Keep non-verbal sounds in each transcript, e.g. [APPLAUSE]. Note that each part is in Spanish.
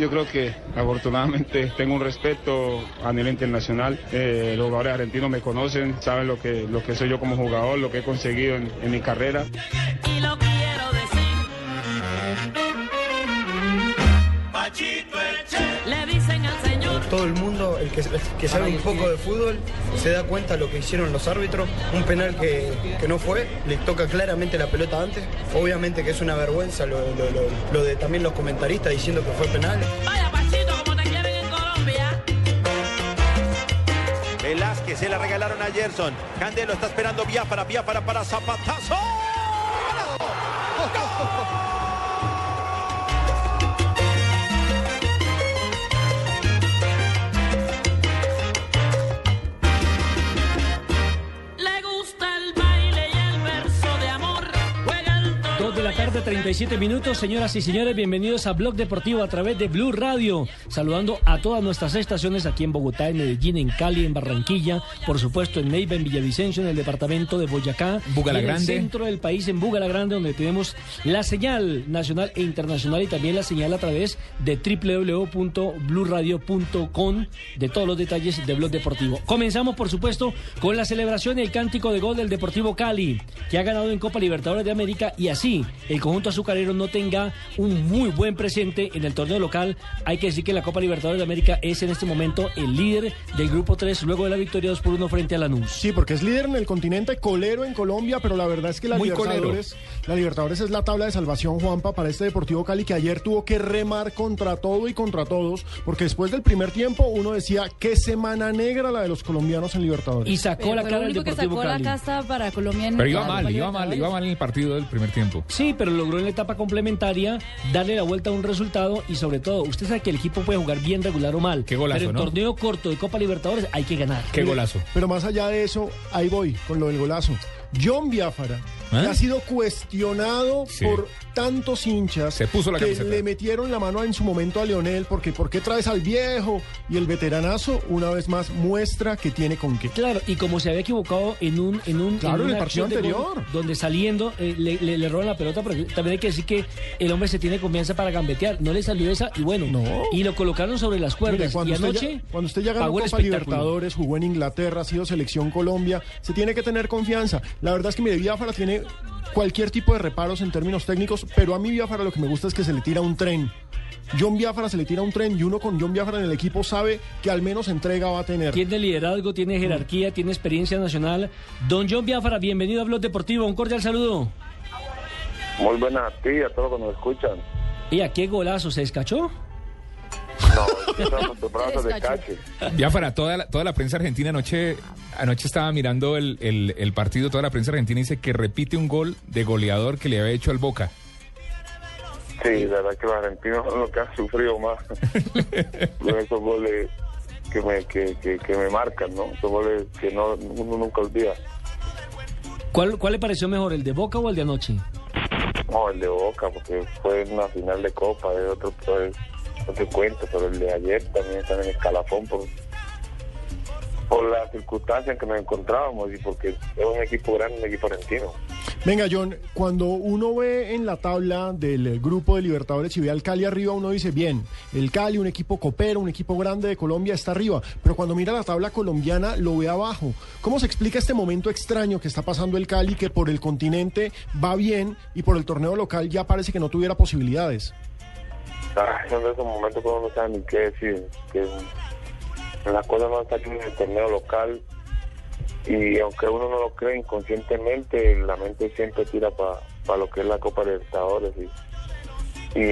Yo creo que afortunadamente tengo un respeto a nivel internacional. Eh, los jugadores argentinos me conocen, saben lo que, lo que soy yo como jugador, lo que he conseguido en, mi carrera. Le dicen al. Todo el mundo, el que, que sabe un poco de fútbol, se da cuenta de lo que hicieron los árbitros. Un penal que, que no fue, le toca claramente la pelota antes. Obviamente que es una vergüenza lo, lo- lo- lo de también los comentaristas diciendo que fue penal. Vaya Pachito, como te quieren en Colombia. Velázquez se la regalaron a Gerson. Candelo está esperando Biafara, Biafara para Zapatazo. Tarde, 37 minutos. Señoras y señores, bienvenidos a Blog Deportivo a través de Blue Radio. Saludando a todas nuestras estaciones aquí en Bogotá, en Medellín, en Cali, en Barranquilla, por supuesto en Neiva, en Villavicencio, en el departamento de Boyacá, Bugala en Grande. el centro del país, en Bugala Grande, donde tenemos la señal nacional e internacional y también la señal a través de www.bluradio.com de todos los detalles de Blog Deportivo. Comenzamos, por supuesto, con la celebración y el cántico de gol del Deportivo Cali, que ha ganado en Copa Libertadores de América y así el conjunto azucarero no tenga un muy buen presente en el torneo local. Hay que decir que la Copa Libertadores de América es en este momento el líder del grupo 3 luego de la victoria 2 por 1 frente a Lanús. Sí, porque es líder en el continente, colero en Colombia, pero la verdad es que la colero. Libertadores, la Libertadores es la tabla de salvación, Juanpa, para este Deportivo Cali que ayer tuvo que remar contra todo y contra todos, porque después del primer tiempo uno decía qué semana negra la de los colombianos en Libertadores. Y sacó la cara del Deportivo Cali. para Colombia en Pero iba mal, iba mal, iba mal en el partido del primer tiempo. Sí, pero logró en la etapa complementaria darle la vuelta a un resultado y sobre todo, usted sabe que el equipo puede jugar bien regular o mal. Qué golazo, pero en ¿no? torneo corto de Copa Libertadores hay que ganar. Qué golazo. Pero más allá de eso, ahí voy con lo del golazo. John Biafara, que ¿Eh? ha sido cuestionado Sí. por tantos hinchas Se puso la que camiseta. le metieron la mano en su momento a Leonel, porque ¿por qué traes al viejo? Y el veteranazo, una vez más, muestra que tiene con qué. Claro, y como se había equivocado en un en un Claro, en el partido gol, anterior. donde saliendo eh, le, le- le roban la pelota, pero también hay que decir que el hombre se tiene confianza para gambetear. No le salió esa y bueno, No. y lo colocaron sobre las Mire, cuerdas. cuando, y usted anoche ya, cuando usted ya ganó Copa. Libertadores, jugó en Inglaterra, ha sido selección Colombia, se tiene que tener confianza. La verdad es que mire, Biafara tiene cualquier tipo de reparos en términos técnicos, pero a mí Biafara lo que me gusta es que se le tira un tren. John Biafara se le tira un tren y uno con John Biafara en el equipo sabe que al menos entrega va a tener. Tiene liderazgo, tiene jerarquía, tiene experiencia nacional. Don John Biafara, bienvenido a Blog Deportivo. Un cordial saludo. Muy buenas a ti y a todos los que nos escuchan. ¿Y a qué golazo se descachó? No, de cache. Ya para toda la, toda la prensa argentina anoche, anoche estaba mirando el, el- el partido, toda la prensa argentina dice que repite un gol de goleador que le había hecho al Boca. Sí, la verdad que los argentinos son los que han sufrido más [LAUGHS] con esos goles que me, que, que, que me marcan, ¿no? Esos goles que no, uno nunca olvida. ¿Cuál, ¿Cuál le pareció mejor, el de Boca o el de anoche? No, el de Boca, porque fue una final de Copa, de otro, pues, no te cuento, pero el de ayer también está en el escalafón por, por las en que nos encontrábamos y porque es un equipo grande, un equipo argentino. Venga, John, cuando uno ve en la tabla del grupo de Libertadores y ve al Cali arriba, uno dice, bien, el Cali, un equipo copero, un equipo grande de Colombia, está arriba. Pero cuando mira la tabla colombiana, lo ve abajo. ¿Cómo se explica este momento extraño que está pasando el Cali, que por el continente va bien y por el torneo local ya parece que no tuviera posibilidades? Ah, son esos momentos cuando uno no sabe ni qué decir. Que las cosas no están en el torneo local y aunque uno no lo cree inconscientemente, la mente siempre tira para lo que es la Copa Libertadores y,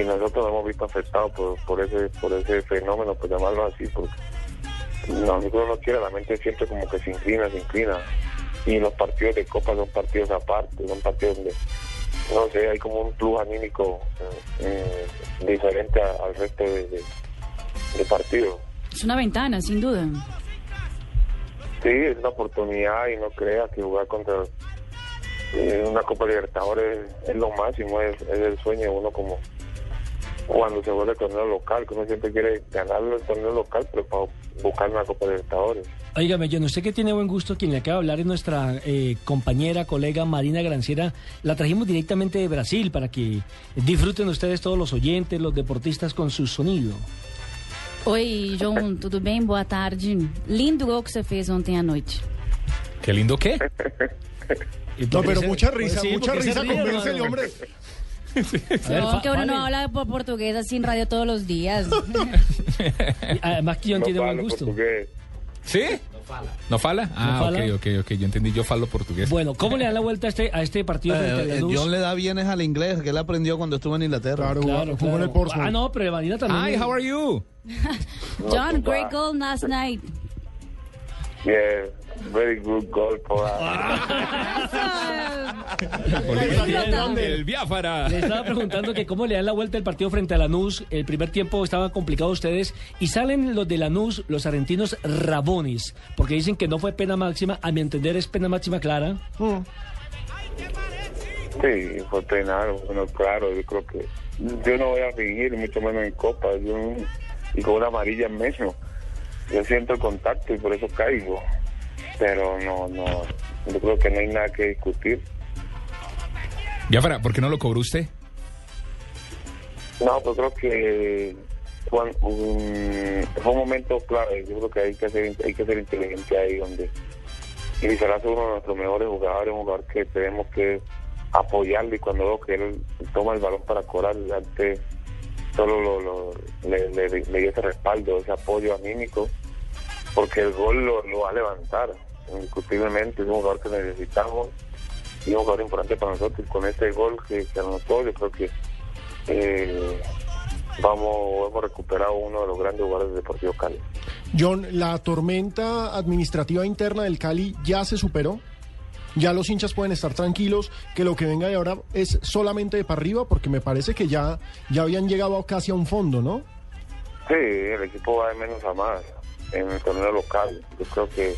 nosotros nos hemos visto afectados por, por ese por ese fenómeno, por llamarlo así, porque no, uno no quiere, la mente siempre como que se inclina, se inclina. Y los partidos de Copa son partidos aparte, son partidos donde, no sé, hay como un plus anímico eh, diferente a- al resto de, de- de partidos. Es una ventana, sin duda. Sí, es una oportunidad y no crea que jugar contra eh, una Copa Libertadores es lo máximo, es, es el sueño de uno como cuando se vuelve el torneo local, que uno siempre quiere ganar el torneo local, pero para buscar una Copa Libertadores. Óigame, John, usted que tiene buen gusto, quien le acaba de hablar es nuestra eh, compañera, colega Marina Granciera. La trajimos directamente de Brasil para que disfruten ustedes todos los oyentes, los deportistas con su sonido. Oi, João, [LAUGHS] tudo bem? Boa tarde. Lindo gol que você fez ontem à noite. ¿Qué lindo qué? [LAUGHS] No, pero mucha Pues risa, mucha risa con el hombre. No, que uno no habla por portugués así en radio todos los días. [LAUGHS] [LAUGHS] Además que John No buen falo gusto. portugués. ¿Sí? ¿No fala? Ah, fala? ok, ok, ok. Yo entendí, yo falo portugués. Bueno, ¿cómo le dan la vuelta a este, a este partido Eh, eh? John le da bienes al inglés que él aprendió cuando estuvo en Inglaterra. Claro, jugó en el Portsmouth. Ah, no, pero Marina también. Hi, how are you? [LAUGHS] John, great goal last night. Yeah, very good goal for us. El Biafara. Le estaba preguntando que cómo le dan la vuelta el partido frente a Lanús. El primer tiempo estaban complicados ustedes y salen los de Lanús, los argentinos rabones, porque dicen que no fue pena máxima. A mi entender es pena máxima clara. Sí, fue penal, bueno, claro, yo creo que yo no voy a fingir, mucho menos en Copa, yo y con una amarilla en medio. Yo siento el contacto y por eso caigo, pero no, no, yo creo que no hay nada que discutir. Biafara, ¿por qué no lo cobró usted? No, pues creo que un- fue un momento clave, yo creo que hay que ser, hay que ser inteligente ahí donde y es uno de nuestros mejores jugadores, un jugador que tenemos que apoyarle y cuando veo que él toma el balón para cobrar, antes solo lo, lo- le, le, le di ese respaldo, ese apoyo anímico, porque el gol lo, lo va a levantar, indiscutiblemente, es un jugador que necesitamos y un jugador importante para nosotros. Con este gol que, que anotó, yo creo que eh, vamos hemos recuperado uno de los grandes jugadores del Deportivo Cali. John, ¿la tormenta administrativa interna del Cali ya se superó? Ya los hinchas pueden estar tranquilos que lo que venga de ahora es solamente de para arriba, porque me parece que ya, ya habían llegado casi a un fondo, ¿no? Sí, el equipo va de menos a más en el torneo local. Yo creo que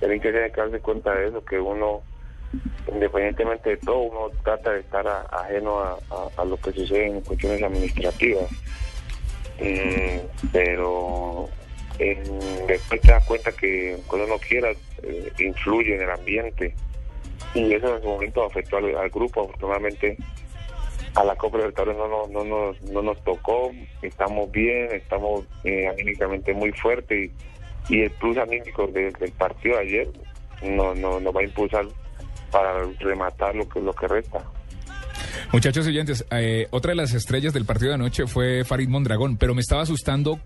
el hincha tiene que darse cuenta de eso, que uno, independientemente de todo, uno trata de estar ajeno a, a- lo que sucede en cuestiones administrativas. Mm, pero después te das cuenta que cuando uno quiera eh, influye en el ambiente. Y eso en su momento afectó al, grupo afortunadamente. A la Copa Libertadores no, no, no, nos- no nos tocó, estamos bien, estamos eh, muy fuertes y, y el plus anímico de- del partido de ayer no, no, nos va a impulsar para rematar lo que, lo que resta. Muchachos oyentes, eh, otra de las estrellas del partido de anoche fue Farid Mondragón, pero me estaba asustando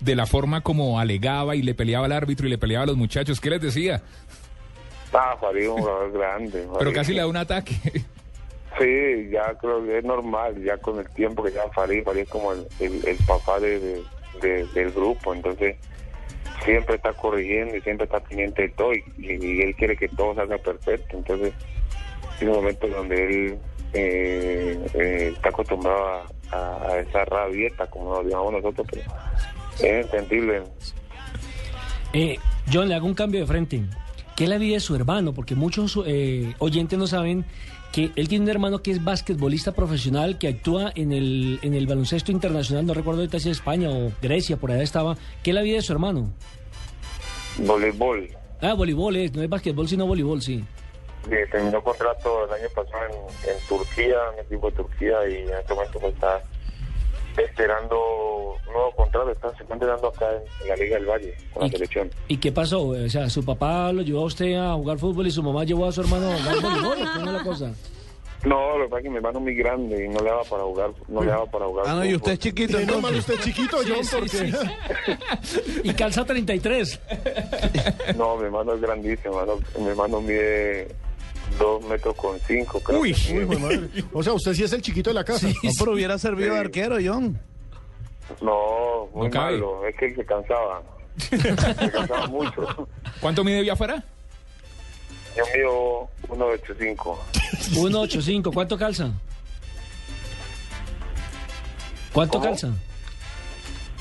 de la forma como alegaba y le peleaba al árbitro y le peleaba a los muchachos. ¿Qué les decía? Ah, Farid es un jugador grande. [LAUGHS] Pero casi le da un ataque. Sí, ya creo que es normal, ya con el tiempo que ya Farid, Farid es como el, el- el papá de, de- de- del grupo, entonces siempre está corrigiendo y siempre está pendiente de todo y, él quiere que todo salga perfecto, entonces hay un momento donde él eh, eh, está acostumbrado a, a- a esa rabieta, como lo llamamos nosotros, pero es entendible. Eh, John, le hago un cambio de frente. ¿Qué es la vida de su hermano? Porque muchos eh, oyentes no saben que él tiene un hermano que es basquetbolista profesional, que actúa en el, en el baloncesto internacional, no recuerdo ahorita si es España o Grecia, por allá estaba. ¿Qué es la vida de su hermano? Voleibol. Ah, voleibol es, no es basquetbol, sino voleibol, sí. Eh, terminó contrato el año pasado en, en Turquía, en el equipo de Turquía, y en este momento pues, está esperando un nuevo contrato. Está, se está entrenando acá en, en la Liga del Valle con la selección. ¿Y qué pasó? O sea, ¿su papá lo llevó a usted a jugar fútbol y su mamá llevó a su hermano a jugar voleibol? ¿o ¿Cómo es la cosa? No, lo que pasa es que mi hermano es muy grande y no le daba para jugar, no le daba para jugar. Ah, no, y usted es chiquito. Menos mal usted es chiquito, John, Sí, sí, porque... Y calza 33. No, mi hermano es grandísimo, mi hermano, mi hermano mide dos metros con cinco, creo. Uy, que. Uy, madre. O sea, usted sí es el chiquito de la casa. No, pero hubiera servido de arquero, John. No, muy No malo, es que él se cansaba. se cansaba [LAUGHS] mucho. ¿Cuánto mide Biafara? Yo mido 1.85. 185, ¿cuánto calza? ¿Cuánto ¿Cómo? calza?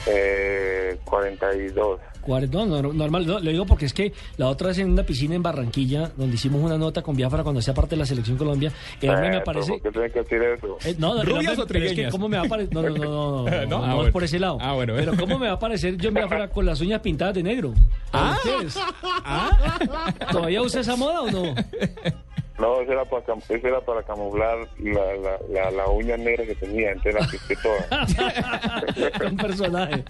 Eh, 42. No, no, normal, no, le digo porque es que la otra vez en una piscina en Barranquilla, donde hicimos una nota con Biafra cuando hacía parte de la selección Colombia, el hombre me Eh, aparece... ¿Por qué tienes que decir eso? Eh, no, no, ¿Rubias hombre- o pero es que? ¿cómo me va a aparecer? No, no, no, no, [LAUGHS] no, no, No, no, ah, es por ese lado. Ah, bueno, Pero. ¿cómo me va a aparecer John Biafra con las uñas pintadas de negro? Ah. Ah, ¿Todavía usa esa moda o no? [LAUGHS] No, eso era para, eso era para camuflar la, la, la, la uña negra que tenía, entonces la toda. Un personaje.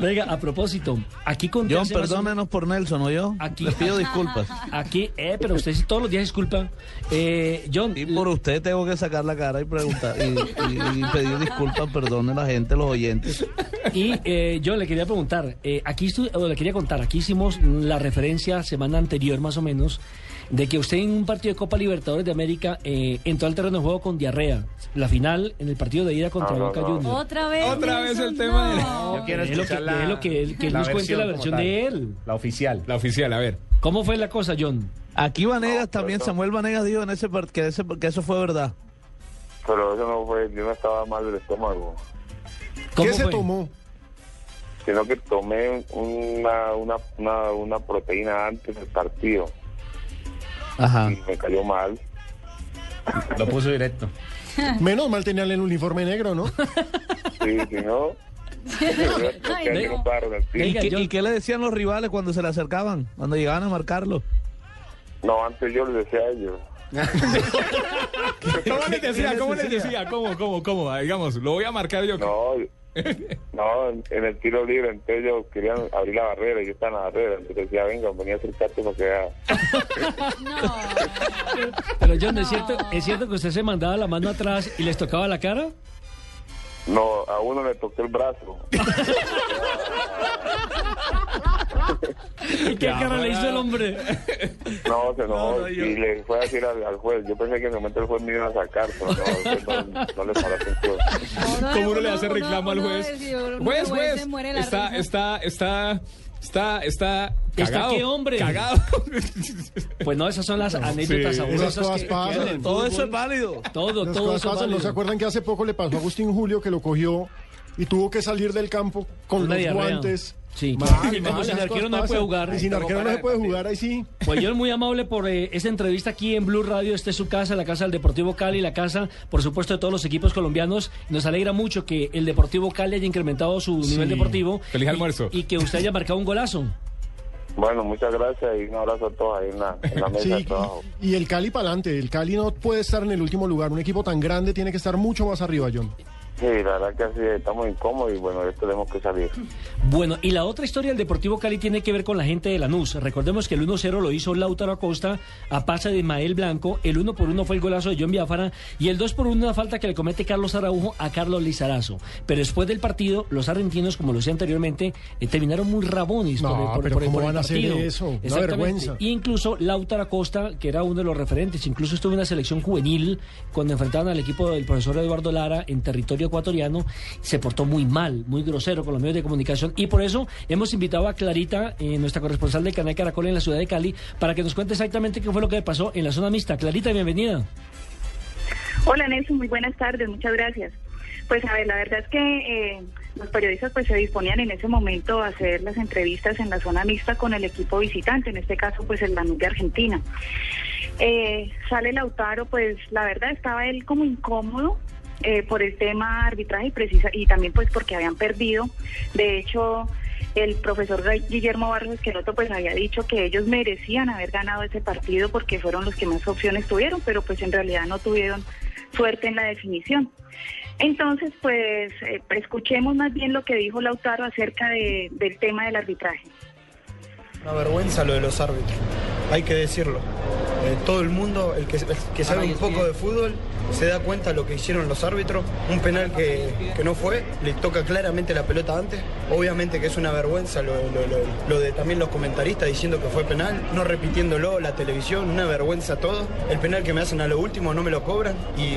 Venga, a propósito, aquí con John, perdónenos por Nelson, ¿o yo? Aquí- Les pido disculpas. [LAUGHS] Aquí, eh, pero usted sí todos los días disculpa. Eh, John, Y por usted tengo que sacar la cara y preguntar y, y- y pedir disculpas, perdone la gente, los oyentes. Y eh, yo le quería preguntar, eh, aquí estu- o le quería contar, aquí hicimos la referencia semana anterior más o menos de que usted en un partido de Copa Libertadores de América eh, entró al terreno de juego con diarrea. La final en el partido de ida contra No, no, Boca no. Juniors. Otra vez. Otra vez el tema de- no. Yo quiero Es lo que, la, es lo que él, que él la nos cuente la versión de él. La oficial. la oficial, a ver. ¿Cómo fue la cosa, John? Aquí Vanegas también, Samuel Vanegas dijo en ese part- que, ese, que eso fue verdad. Pero eso no fue, yo no estaba mal del estómago, ¿Cómo ¿Qué se tomó? sino que tomé una, una, una, una proteína antes del partido Ajá. y me cayó mal. Lo puso directo. [LAUGHS] Menos mal tenían el uniforme negro, ¿no? Sí, si no, [LAUGHS] Ay, ¿Y, qué, John. y qué le decían los rivales cuando se le acercaban? Cuando llegaban a marcarlo. No, antes yo les decía a ellos. [LAUGHS] ¿Cómo les decía? ¿Cómo les decía? ¿Cómo, cómo, cómo? Digamos, lo voy a marcar yo. No, [LAUGHS] no, en, el tiro libre, entonces ellos querían abrir la barrera y yo estaba en la barrera, entonces decía, venga, venía a acercarte para que vea. [LAUGHS] Pero John, ¿es, cierto, ¿es cierto que usted se mandaba la mano atrás y les tocaba la cara? No, a uno le toqué el brazo. [LAUGHS] [LAUGHS] ¿Y qué cara le hizo el hombre? [LAUGHS] No, se enojó No, no, yo- y le fue a decir al, al juez. Yo pensé que en ese momento el juez me iba a sacar, pero no, el no, no le paró atención. [LAUGHS] ¿Cómo uno le hace reclamo al juez? Juez, juez, está, está, está, está, está ¿Está cagado. qué, hombre? Cagado. Pues no, esas son las anenécdotas Sí. sabrosas Esas cosas que- el pasan. Todo eso es válido. Todo, Las todo cosas eso pasan. ¿No se acuerdan que hace poco le pasó a Agustín Julio que lo cogió y tuvo que salir del campo con Una los diarrea. guantes? Sí. Mal, sin arquero no se puede jugar. Y sin arquero no se puede jugar, ahí sí. Pues yo muy amable por eh, esta entrevista aquí en Blue Radio. Esta es su casa, la casa del Deportivo Cali, la casa, por supuesto, de todos los equipos colombianos. Nos alegra mucho que el Deportivo Cali haya incrementado su nivel deportivo. Feliz y- almuerzo. Y, que usted haya marcado un golazo. Bueno, muchas gracias y un abrazo a todos ahí en la, en la mesa de trabajo. y, y el Cali para adelante. El Cali no puede estar en el último lugar. Un equipo tan grande tiene que estar mucho más arriba, John. Sí, la verdad que así estamos incómodos y bueno, de esto tenemos que salir. Bueno, y la otra historia del Deportivo Cali tiene que ver con la gente de Lanús. Recordemos que el 1-0 lo hizo Lautaro Acosta a pase de Mael Blanco, el 1 por 1 fue el golazo de John Biafara y el 2 por 1 una falta que le comete Carlos Araujo a Carlos Lizarazo. Pero después del partido, los argentinos, como lo decía anteriormente, eh, terminaron muy rabones No, por, pero por el- ¿cómo por el van a hacer partido. eso? Una Exactamente. vergüenza. Y incluso Lautaro Acosta, que era uno de los referentes, incluso estuvo en una selección juvenil cuando enfrentaban al equipo del profesor Eduardo Lara en territorio ecuatoriano, se portó muy mal, muy grosero con los medios de comunicación y por eso hemos invitado a Clarita, eh, nuestra corresponsal del canal Caracol en la ciudad de Cali, para que nos cuente exactamente qué fue lo que pasó en la zona mixta. Clarita, bienvenida. Hola Nelson, muy buenas tardes, muchas gracias. Pues a ver, la verdad es que eh, los periodistas pues se disponían en ese momento a hacer las entrevistas en la zona mixta con el equipo visitante, en este caso pues el Lanús de Argentina. Eh, sale Lautaro, pues la verdad estaba él como incómodo eh, por el tema arbitraje y precisa y también pues porque habían perdido. De hecho, el profesor Guillermo Barros Esqueloto pues había dicho que ellos merecían haber ganado ese partido porque fueron los que más opciones tuvieron, pero pues en realidad no tuvieron suerte en la definición. Entonces, pues eh, escuchemos más bien lo que dijo Lautaro acerca de- del tema del arbitraje. Una vergüenza lo de los árbitros, hay que decirlo. Todo el mundo, el que, sabe un poco de fútbol, se da cuenta lo que hicieron los árbitros, un penal que, que no fue, le toca claramente la pelota antes, obviamente que es una vergüenza lo- lo de también los comentaristas diciendo que fue penal, no repitiéndolo, la televisión, una vergüenza todo, el penal que me hacen a lo último no me lo cobran y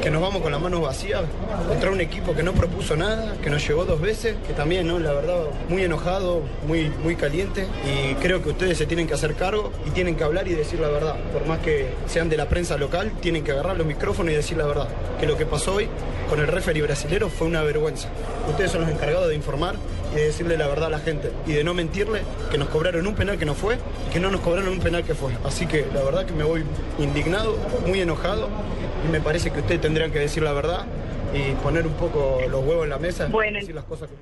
que nos vamos con las manos vacías contra un equipo que no propuso nada, que nos llegó dos veces, que también, ¿no? La verdad, muy enojado, muy, muy caliente y creo que ustedes se tienen que hacer cargo y tienen que hablar y decir la verdad. Por más que sean de la prensa local, tienen que agarrar los micrófonos y decir la verdad. Que lo que pasó hoy con el referee brasilero fue una vergüenza. Ustedes son los encargados de informar y de decirle la verdad a la gente y de no mentirle que nos cobraron un penal que no fue y que no nos cobraron un penal que fue. Así que la verdad que me voy indignado, muy enojado y me parece que ustedes tendrían que decir la verdad y poner un poco los huevos en la mesa Bueno. y decir las cosas que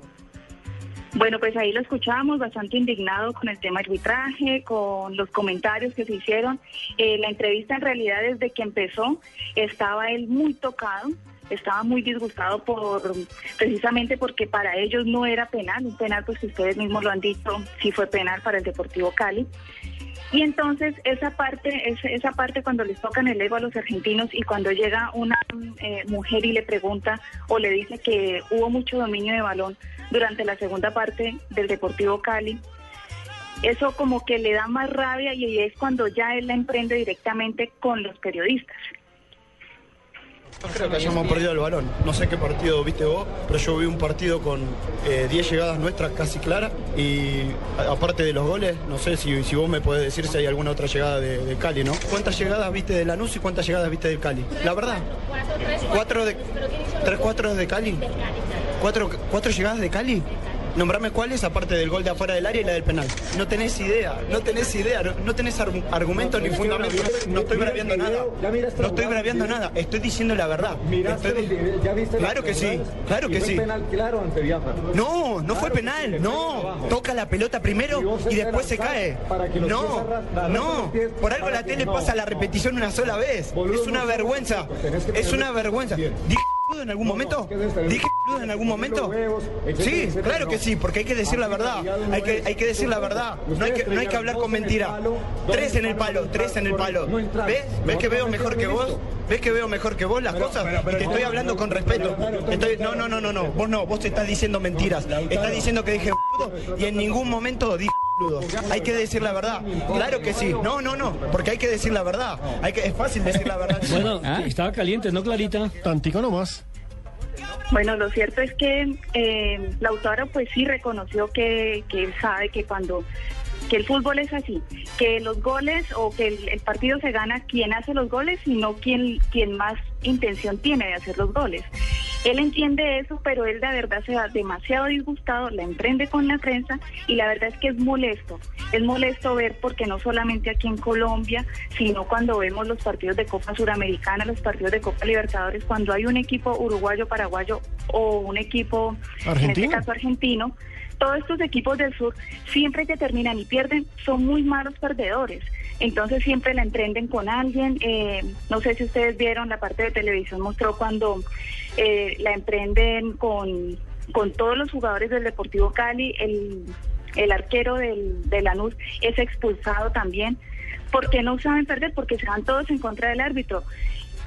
Bueno, pues ahí lo escuchamos, bastante indignado con el tema arbitraje, con los comentarios que se hicieron. Eh, la entrevista en realidad desde que empezó estaba él muy tocado, estaba muy disgustado por precisamente porque para ellos no era penal, un penal pues que ustedes mismos lo han dicho, sí fue penal para el Deportivo Cali. Y entonces esa parte, esa, parte cuando les tocan el ego a los argentinos y cuando llega una eh, mujer y le pregunta o le dice que hubo mucho dominio de balón durante la segunda parte del Deportivo Cali, eso como que le da más rabia y es cuando ya él la emprende directamente con los periodistas. Creo que hayamos perdido el balón. No sé qué partido viste vos, pero yo vi un partido con eh, 10 llegadas nuestras casi claras y aparte de los goles, no sé si, vos me podés decir si hay alguna otra llegada de, de Cali, ¿no? ¿Cuántas llegadas viste de Lanús y cuántas llegadas viste del Cali? La verdad. ¿Cuatro de, tres cuatro de Cali? ¿Cuatro, ¿Cuatro llegadas de Cali? Nombrame cuáles, aparte del gol de afuera del área y la del penal. No tenés idea, no tenés idea, no, no tenés argu- argumentos ni fundamentos. No estoy braviando nada. No estoy braviando nada, estoy diciendo la verdad. Estoy Claro que sí, claro que sí. No, no fue penal, no. Toca la pelota primero y después se cae. No, no. Por algo la tele pasa la repetición una sola vez. Es una vergüenza. Es una vergüenza. ¿Dije boludo en algún momento? ¿Dije en algún momento? Sí, claro que sí, porque hay que decir la verdad. Hay que, hay que decir la verdad. No hay que, no hay que hablar con mentira. Tres en el palo, tres en el palo. ¿Ves? ¿Ves que veo mejor que vos? ¿Ves que veo mejor que vos las cosas? Y te estoy hablando con respeto. Estoy- no, no, no, no, no. Vos no, vos te estás diciendo mentiras. Estás diciendo que dije y en ningún momento dije. Hay que decir la verdad. Claro que sí. No, no, no. Porque hay que decir la verdad. Hay que, es fácil decir la verdad. [LAUGHS] Bueno, estaba caliente, ¿no, Clarita? Tantico nomás. Bueno, lo cierto es que eh, Lautaro pues sí reconoció que, que él sabe que cuando que el fútbol es así, que los goles o que el, el partido se gana quien hace los goles y no quien, quien más intención tiene de hacer los goles. Él entiende eso, pero él de verdad se va demasiado disgustado, la emprende con la prensa y la verdad es que es molesto. Es molesto ver porque no solamente aquí en Colombia, sino cuando vemos los partidos de Copa Suramericana, los partidos de Copa Libertadores, cuando hay un equipo uruguayo, paraguayo o un equipo, en este Argentino. caso argentino, todos estos equipos del sur, siempre que terminan y pierden, son muy malos perdedores. Entonces siempre la emprenden con alguien. eh, no sé si ustedes vieron, la parte de televisión mostró cuando eh, la emprenden con, con todos los jugadores del Deportivo Cali, el, el arquero del, de Lanús es expulsado también, porque no saben perder, porque se van todos en contra del árbitro.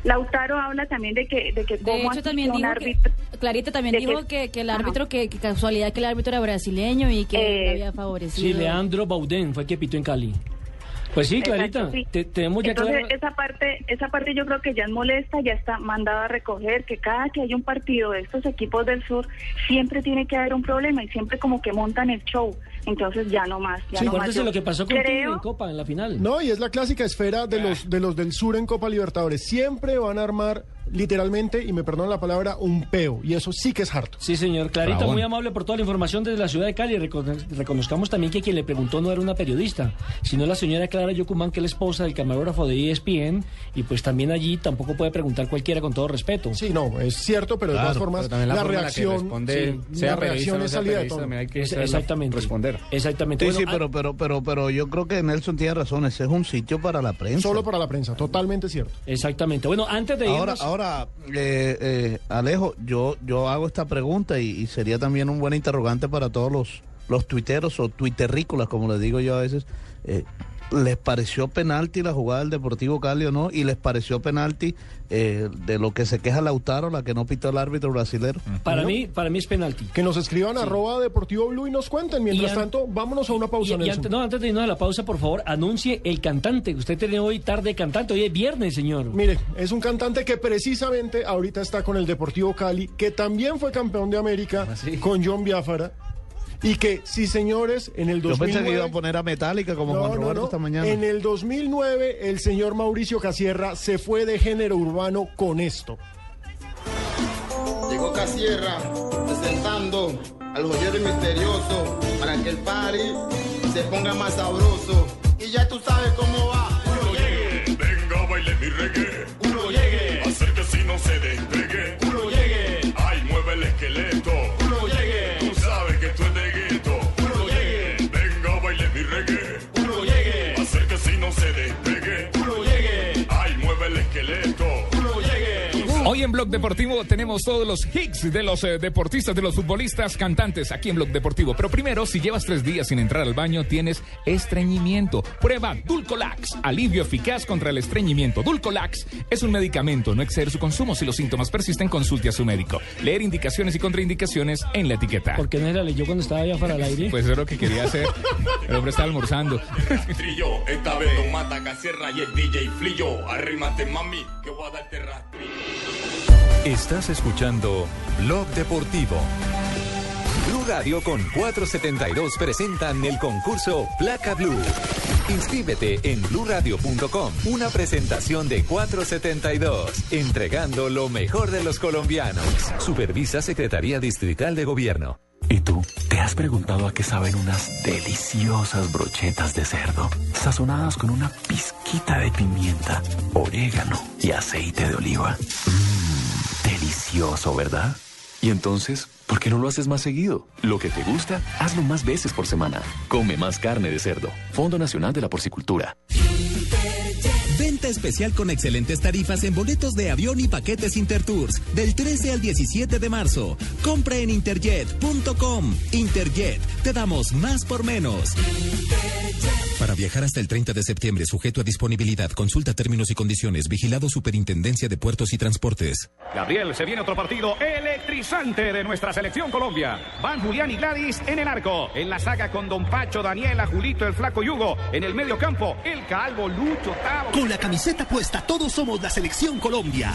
Lautaro habla también de que, de que De cómo hecho, así también un dijo árbitro... que, Clarita también dijo que, que el árbitro, que, que casualidad que el árbitro era brasileño y que Eh, había favorecido. Sí, Leandro Baudén fue el que pitó en Cali. Pues sí, Clarita, Exacto, sí. te- tenemos ya Entonces, claro. esa parte, esa parte yo creo que ya es molesta, ya está mandada a recoger, que cada que hay un partido de estos equipos del sur, siempre tiene que haber un problema y siempre como que montan el show. Entonces ya no más, ya Sí, no más. Yo lo que pasó con Tigre creo, en Copa en la final. No, y es la clásica esfera de los, de los del sur en Copa Libertadores. Siempre van a armar, literalmente, y me perdonan la palabra, un peo. Y eso sí que es harto. Sí, señor. Clarita, Bravo. muy amable por toda la información desde la ciudad de Cali. Recono- reconozcamos también que quien le preguntó no era una periodista, sino la señora Clara Yocumán, que es la esposa del camarógrafo de ESPN, y pues también allí tampoco puede preguntar cualquiera con todo respeto. Sí, no, es cierto, pero de todas formas, la la, forma en la que reacción, responde, sí, sea la reacción es salida de hay que Es- exactamente. responder. Exactamente. Sí, Bueno, sí, ah, pero, pero, pero, pero yo creo que Nelson tiene razón. Ese es un sitio para la prensa. Solo para la prensa, totalmente cierto. Exactamente. Bueno, antes de Ahora, irnos... ahora eh, eh, Alejo, yo, yo hago esta pregunta y, y sería también un buen interrogante para todos los, los tuiteros o tuiterrícolas, como les digo yo a veces. Eh, les pareció penalti la jugada del Deportivo Cali o no, y les pareció penalti eh, de lo que se queja Lautaro, la que no pitó el árbitro brasilero. Para mí, para mí es penalti. Que nos escriban arroba Deportivo Blue y nos cuenten. Mientras tanto, vámonos a una pausa, Y, y Nelson. antes, no, antes de irnos a la pausa, por favor, anuncie el cantante. Usted tiene hoy tarde cantante, hoy es viernes, señor. Mire, es un cantante que precisamente ahorita está con el Deportivo Cali, que también fue campeón de América ¿Ah, con John Biafara. Y que, sí, señores, en el Yo 2009... pensé que iba a poner a Metallica como No, Juan no, Roberto no. esta mañana. En el 2009, el señor Mauricio Casierra se fue de género urbano con esto. Llegó Casierra presentando al joyero misterioso para que el party se ponga más sabroso. Y ya tú sabes cómo va. Uno llegue, Venga, baile mi reggae. uno llegue, Hacer que si no se despegue. Hoy en Blog Deportivo tenemos todos los hits de los eh, deportistas, de los futbolistas, cantantes aquí en Blog Deportivo. Pero primero, si llevas tres días sin entrar al baño, tienes estreñimiento. Prueba Dulcolax, alivio eficaz contra el estreñimiento. Dulcolax es un medicamento, no exceder su consumo. Si los síntomas persisten, consulte a su médico. Leer indicaciones y contraindicaciones en la etiqueta. ¿Por qué no la leyó cuando estaba allá para el aire? Pues es lo que quería hacer. El hombre está almorzando. [LAUGHS] Trillo, esta vez no mata Casierra y el DJ Flillo. Arrímate, mami, que voy a darte rastrillo. Estás escuchando Blog Deportivo. Blue Radio con 472 presentan el concurso Placa Blue. Inscríbete en bluradio.com. Una presentación de 472, entregando lo mejor de los colombianos. Supervisa Secretaría Distrital de Gobierno. ¿Y tú? ¿Te has preguntado a qué saben unas deliciosas brochetas de cerdo, sazonadas con una pizquita de pimienta, orégano y aceite de oliva? Mmm, delicioso, ¿verdad? Y entonces, ¿por qué no lo haces más seguido? Lo que te gusta, hazlo más veces por semana. Come más carne de cerdo. Fondo Nacional de la Porcicultura. Venta especial con excelentes tarifas en boletos de avión y paquetes Intertours del 13 al 17 de marzo. Compra en interjet.com. Interjet, te damos más por menos. Para viajar hasta el 30 de septiembre, sujeto a disponibilidad, consulta términos y condiciones. Vigilado Superintendencia de Puertos y Transportes. Gabriel, se viene otro partido electrizante de nuestra selección Colombia. Van Julián y Gladys en el arco. En la saga con Don Pacho, Daniela, Julito, el Flaco Yugo. En el medio campo, el Calvo, Lucho, Tavo. Con la camiseta puesta, todos somos la selección Colombia.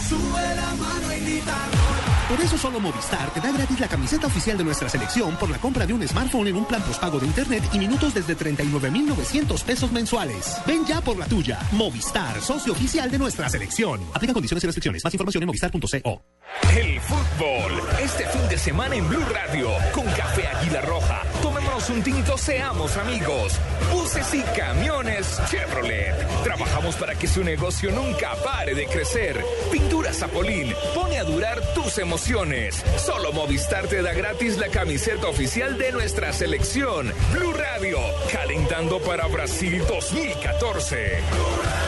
Por eso solo Movistar te da gratis la camiseta oficial de nuestra selección por la compra de un smartphone en un plan postpago de internet y minutos desde 39,900 pesos mensuales. Ven ya por la tuya. Movistar, socio oficial de nuestra selección. Aplica condiciones y restricciones. Más información en movistar.co. El fútbol. Este fin de semana en Blue Radio. Con Café Águila Roja. Tomémonos un tinto, seamos amigos. Buses y camiones Chevrolet. Trabajamos para que su negocio nunca pare de crecer. Pinturas Zapolín. Pone a durar tus emociones. Solo Movistar te da gratis la camiseta oficial de nuestra selección. Blue Radio. Calentando para Brasil 2014.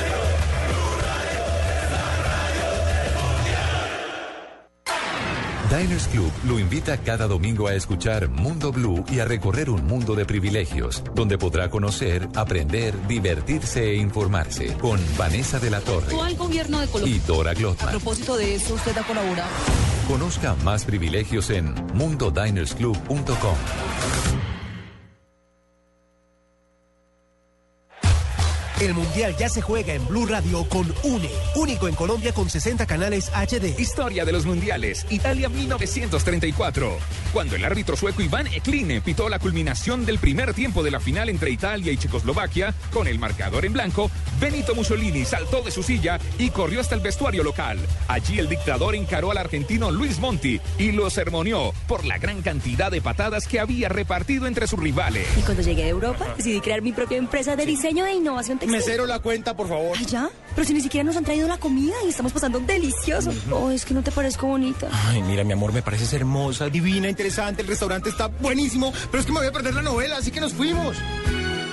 Diners Club lo invita cada domingo a escuchar Mundo Blue y a recorrer un mundo de privilegios, donde podrá conocer, aprender, divertirse e informarse con Vanessa de la Torre al gobierno de Colombia. y Dora A Glotman. propósito de eso, usted ha colaborado. Conozca más privilegios en mundodinersclub.com. El Mundial ya se juega en Blue Radio con UNE, único en Colombia con 60 canales HD. Historia de los mundiales, Italia 1934. Cuando el árbitro sueco Iván Ekline pitó la culminación del primer tiempo de la final entre Italia y Checoslovaquia, con el marcador en blanco, Benito Mussolini saltó de su silla y corrió hasta el vestuario local. Allí el dictador encaró al argentino Luis Monti y lo sermoneó por la gran cantidad de patadas que había repartido entre sus rivales. Y cuando llegué a Europa, decidí crear mi propia empresa de diseño e innovación textil. Mesero la cuenta, por favor. Ay, ¿Ya? Pero si ni siquiera nos han traído la comida y estamos pasando delicioso. Oh, es que no te parezco bonita. Ay, mira, mi amor, me pareces hermosa, divina, interesante. El restaurante está buenísimo, pero es que me voy a perder la novela, así que nos fuimos.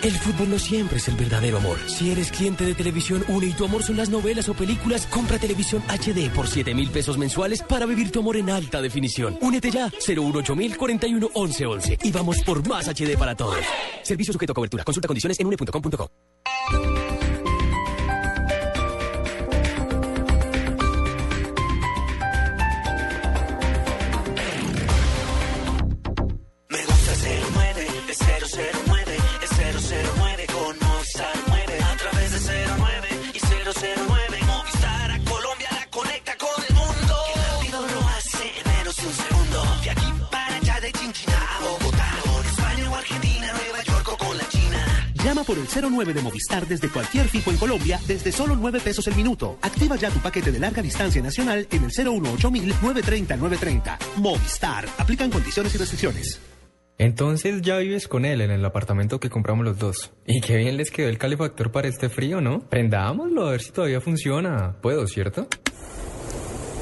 El fútbol no siempre es el verdadero amor. Si eres cliente de Televisión Une y tu amor son las novelas o películas, compra Televisión HD por 7 mil pesos mensuales para vivir tu amor en alta definición. Únete ya, 018 mil 41 11 11 y vamos por más HD para todos. Servicio sujeto a cobertura. Consulta condiciones en une.com.co. Por el 09 de Movistar desde cualquier fijo en Colombia desde solo 9 pesos el minuto. Activa ya tu paquete de larga distancia nacional en el 018 930 930. Movistar. Aplican condiciones y restricciones. Entonces ya vives con él en el apartamento que compramos los dos. Y qué bien les quedó el calefactor para este frío, ¿no? Prendámoslo a ver si todavía funciona. Puedo, ¿cierto?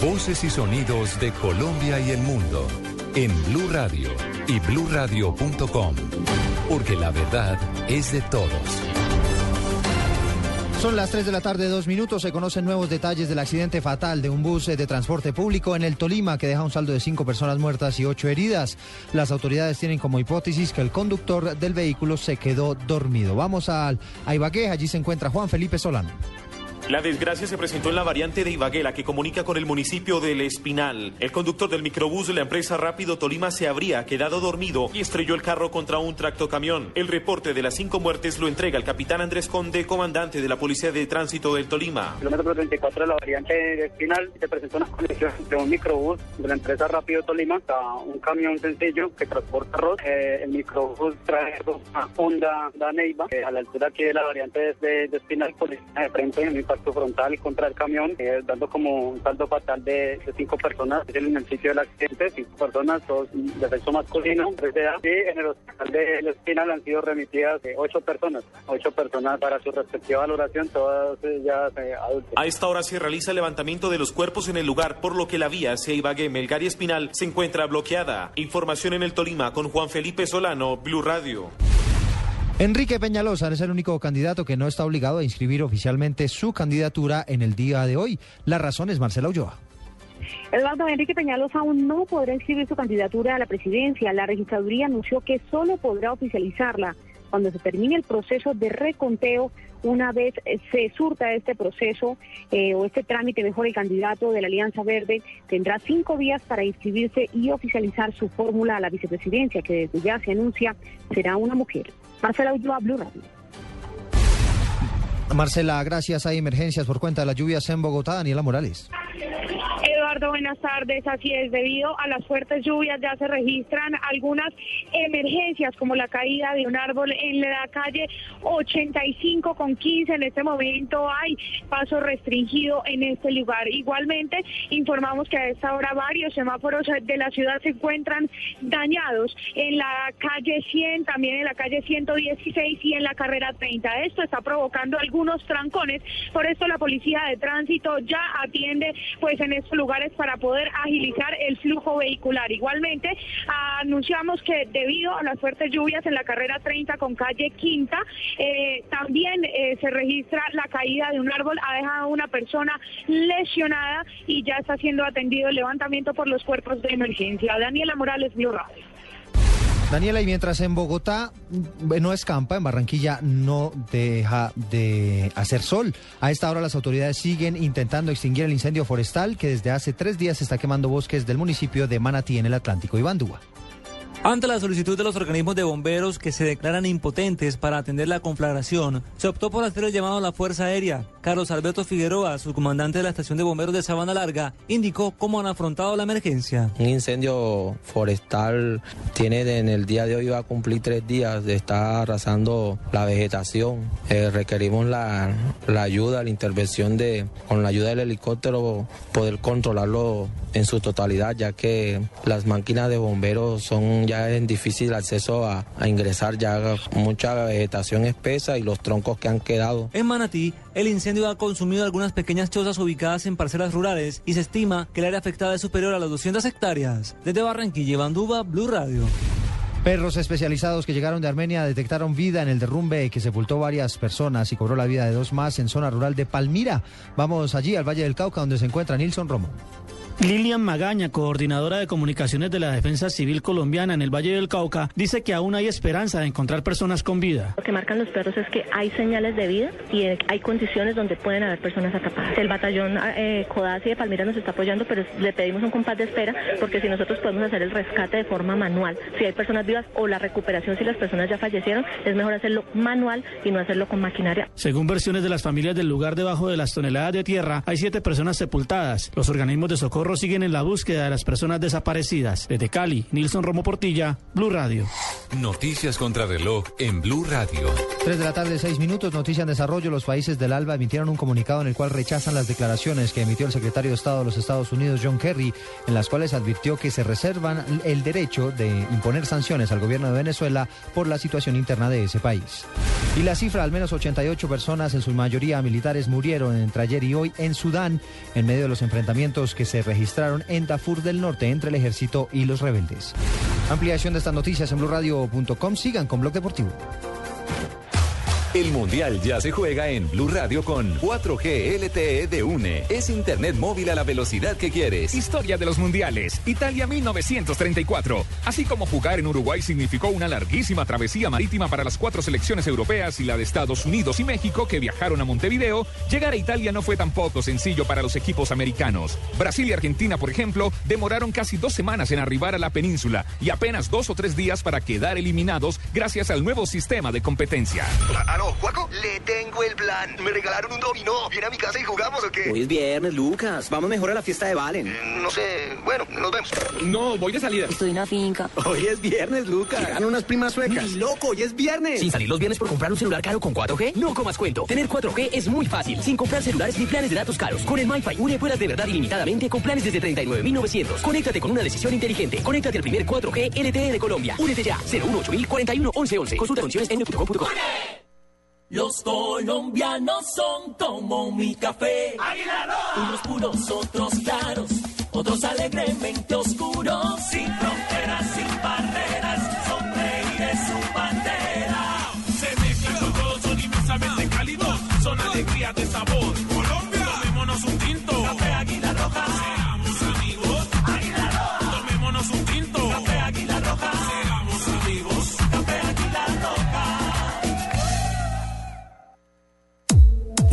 Voces y sonidos de Colombia y el mundo en Blue Radio y bluradio.com, porque la verdad es de todos. Son las 3 de la tarde, dos minutos. Se conocen nuevos detalles del accidente fatal de un bus de transporte público en el Tolima que deja un saldo de cinco personas muertas y ocho heridas. Las autoridades tienen como hipótesis que el conductor del vehículo se quedó dormido. Vamos al, a Ibagué, allí se encuentra Juan Felipe Solano. La desgracia se presentó en la variante de Ibagué, que comunica con el municipio del Espinal. El conductor del microbús de la empresa Rápido Tolima se habría quedado dormido y estrelló el carro contra un tractocamión. El reporte de las cinco muertes lo entrega el capitán Andrés Conde, comandante de la Policía de Tránsito del Tolima. kilómetro 34 de la variante de Espinal se presentó una colisión entre un microbús de la empresa Rápido Tolima a un camión sencillo que transporta arroz. Eh, el microbús trae una Honda da Neiva eh, a la altura aquí de la variante de, de Espinal, colisión de frente en un impacto frontal contra el camión, eh, dando como un saldo fatal de, cinco personas en el sitio del accidente, cinco personas, dos de sexo masculino, tres de edad, y en el hospital de Espinal han sido remitidas eh, ocho personas, ocho personas para su respectiva valoración, todas ellas eh, adultas. A esta hora se realiza el levantamiento de los cuerpos en el lugar, por lo que la vía hacia Ibagué, Melgar y Espinal se encuentra bloqueada. Información en el Tolima con Juan Felipe Solano, Blue Radio. Enrique Peñalosa es el único candidato que no está obligado a inscribir oficialmente su candidatura en el día de hoy. La razón es Marcela Ulloa. Eduardo Enrique Peñalosa aún no podrá inscribir su candidatura a la presidencia. La registraduría anunció que solo podrá oficializarla cuando se termine el proceso de reconteo. Una vez se surta este proceso eh, o este trámite, mejor el candidato de la Alianza Verde tendrá cinco días para inscribirse y oficializar su fórmula a la vicepresidencia, que desde ya se anuncia será una mujer. Marcela Ulloa, Blue. Marcela, gracias. Hay emergencias por cuenta de las lluvias en Bogotá. Daniela Morales. Eduardo, buenas tardes. Así es, debido a las fuertes lluvias ya se registran algunas emergencias como la caída de un árbol en la calle 85 con 15. En este momento hay paso restringido en este lugar. Igualmente, informamos que a esta hora varios semáforos de la ciudad se encuentran dañados en la calle 100, también en la calle 116 y en la carrera 30. Esto está provocando algunos trancones. Por esto la policía de tránsito ya atiende pues en estos lugares para poder agilizar el flujo vehicular. Igualmente, anunciamos que debido a las fuertes lluvias en la carrera 30 con calle Quinta, eh, también eh, se registra la caída de un árbol, ha dejado a una persona lesionada y ya está siendo atendido el levantamiento por los cuerpos de emergencia. Daniela Morales, Blue Radio. Daniela, y mientras en Bogotá mm, no escampa, en Barranquilla no deja de hacer sol. A esta hora las autoridades siguen intentando extinguir el incendio forestal que desde hace tres días está quemando bosques del municipio de Manatí en el Atlántico. Iván. Ante la solicitud de los organismos de bomberos que se declaran impotentes para atender la conflagración, se optó por hacer el llamado a la Fuerza Aérea. Carlos Alberto Figueroa, su comandante de la estación de bomberos de Sabana Larga, indicó cómo han afrontado la emergencia. Un incendio forestal tiene en el día de hoy va a cumplir tres días de estar arrasando la vegetación. Eh, requerimos la, la ayuda, la intervención de, con la ayuda del helicóptero, poder controlarlo en su totalidad, ya que las máquinas de bomberos son ya ya es difícil acceso a, a ingresar, ya mucha vegetación espesa y los troncos que han quedado. En Manatí, el incendio ha consumido algunas pequeñas chozas ubicadas en parcelas rurales y se estima que el área afectada es superior a las 200 hectáreas. Desde Barranquilla, Iván Duba, Blue Radio. Perros especializados que llegaron de Armenia detectaron vida en el derrumbe que sepultó varias personas y cobró la vida de dos más en zona rural de Palmira. Vamos allí al Valle del Cauca donde se encuentra Nilson Romo. Lilian Magaña, coordinadora de comunicaciones de la Defensa Civil Colombiana en el Valle del Cauca, dice que aún hay esperanza de encontrar personas con vida. Lo que marcan los perros es que hay señales de vida y hay condiciones donde pueden haber personas atrapadas. El batallón eh, Codazzi de Palmira nos está apoyando, pero le pedimos un compás de espera porque si nosotros podemos hacer el rescate de forma manual, si hay personas vivas o la recuperación si las personas ya fallecieron, es mejor hacerlo manual y no hacerlo con maquinaria. Según versiones de las familias del lugar debajo de las toneladas de tierra, hay siete personas sepultadas. Los organismos de socorro siguen en la búsqueda de las personas desaparecidas. Desde Cali, Nilson Romo Portilla, Blue Radio. Noticias contra reloj en Blue Radio. 3 de la tarde, 6 minutos, noticia en desarrollo. Los países del ALBA emitieron un comunicado en el cual rechazan las declaraciones que emitió el secretario de Estado de los Estados Unidos, John Kerry, en las cuales advirtió que se reservan el derecho de imponer sanciones al gobierno de Venezuela por la situación interna de ese país. Y la cifra, al menos 88 personas, en su mayoría militares, murieron entre ayer y hoy en Sudán en medio de los enfrentamientos que se registraron en Darfur del Norte entre el ejército y los rebeldes. Ampliación de estas noticias en blurradio.com. Sigan con Blog Deportivo. El Mundial ya se juega en Blue Radio con 4G LTE de UNE. Es internet móvil a la velocidad que quieres. Historia de los mundiales. Italia 1934. Así como jugar en Uruguay significó una larguísima travesía marítima para las cuatro selecciones europeas y la de Estados Unidos y México que viajaron a Montevideo, llegar a Italia no fue tampoco sencillo para los equipos americanos. Brasil y Argentina, por ejemplo, demoraron casi dos semanas en arribar a la península y apenas dos o tres días para quedar eliminados gracias al nuevo sistema de competencia. Juaco, le tengo el plan. Me regalaron un dominó. ¿Viene a mi casa y jugamos o qué? Hoy es viernes, Lucas. Vamos mejor a la fiesta de Valen. Eh, no sé. Bueno, nos vemos. No, voy de salida. Estoy en una finca. Hoy es viernes, Lucas. Llegan unas primas suecas. Ni loco, hoy es viernes. Sin salir los viernes por comprar un celular caro con 4G, no comas cuento. Tener 4G es muy fácil. Sin comprar celulares ni planes de datos caros. Con el MyFi une puedas de verdad ilimitadamente con planes desde 39.900. Conéctate con una decisión inteligente. Conéctate al primer 4G LTE de Colombia. Únete ya. 018 41 1111. Consulta condiciones en .com.co. Los colombianos son como mi café. Unos puros, otros claros, otros alegremente oscuros. Sin fronteras, sin barreras,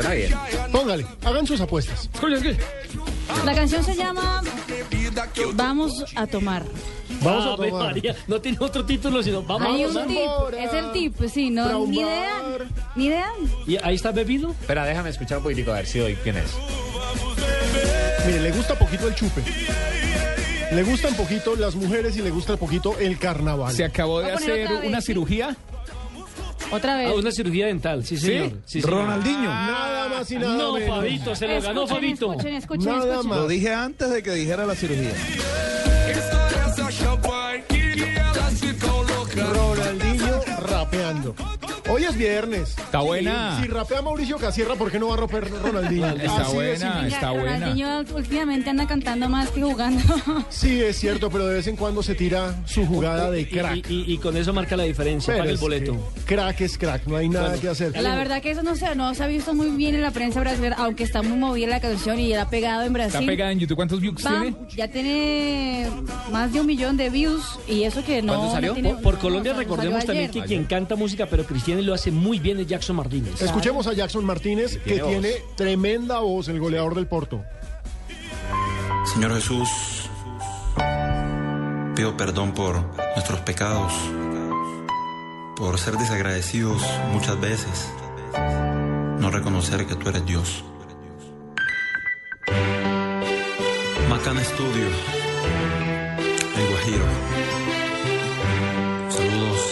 Espera bien. Póngale, hagan sus apuestas. La canción se llama Vamos a tomar. Vamos a Ave tomar. María, no tiene otro título, sino vamos Hay a un tomar. tip, es el tip, sí, no, ni idea, ni idea. ¿Y ahí está bebido? Espera, déjame escuchar un poquitico a ver si doy quién es. Mire, le gusta poquito el chupe. Le gustan poquito las mujeres y le gusta poquito el carnaval. Se acabó de Voy a poner hacer otra vez, una ¿sí? cirugía. Otra vez. Ah, una cirugía dental, sí, señor. Sí, señor. Ronaldinho. Nada más y nada No, menos. Fabito, se lo ganó Fabito. escuchen, escuchen, Nada escuchen. más. Lo dije antes de que dijera la cirugía. Ronaldinho rapeando. Hoy es viernes. Está buena. Si, si rapea Mauricio Casierra, ¿por qué no va a romper Ronaldinho? Está Así buena, está buena. Ronaldinho últimamente anda cantando más que jugando. [LAUGHS] Sí, es cierto, pero de vez en cuando se tira su jugada de crack. Y, y- y con eso marca la diferencia, Pero paga el es boleto. que Crack es crack, no hay nada Bueno, que hacer. La verdad que eso no se, no se ha visto muy bien en la prensa brasileña, aunque está muy movida la canción y era pegado en Brasil. Está pegada en YouTube. ¿Cuántos views tiene? ya tiene más de un millón de views y eso que no. ¿Cuándo salió? no tiene- por por no, Colombia no, recordemos también ayer. que quien canta música pero cristiana lo hace muy bien es Jackson Martínez. Escuchemos a Jackson Martínez, que Tiene voz. tiene tremenda voz, el goleador del Porto. Señor Jesús, pido perdón por nuestros pecados, por ser desagradecidos muchas veces, no reconocer que tú eres Dios. Macana Estudio, en Guajiro. Saludos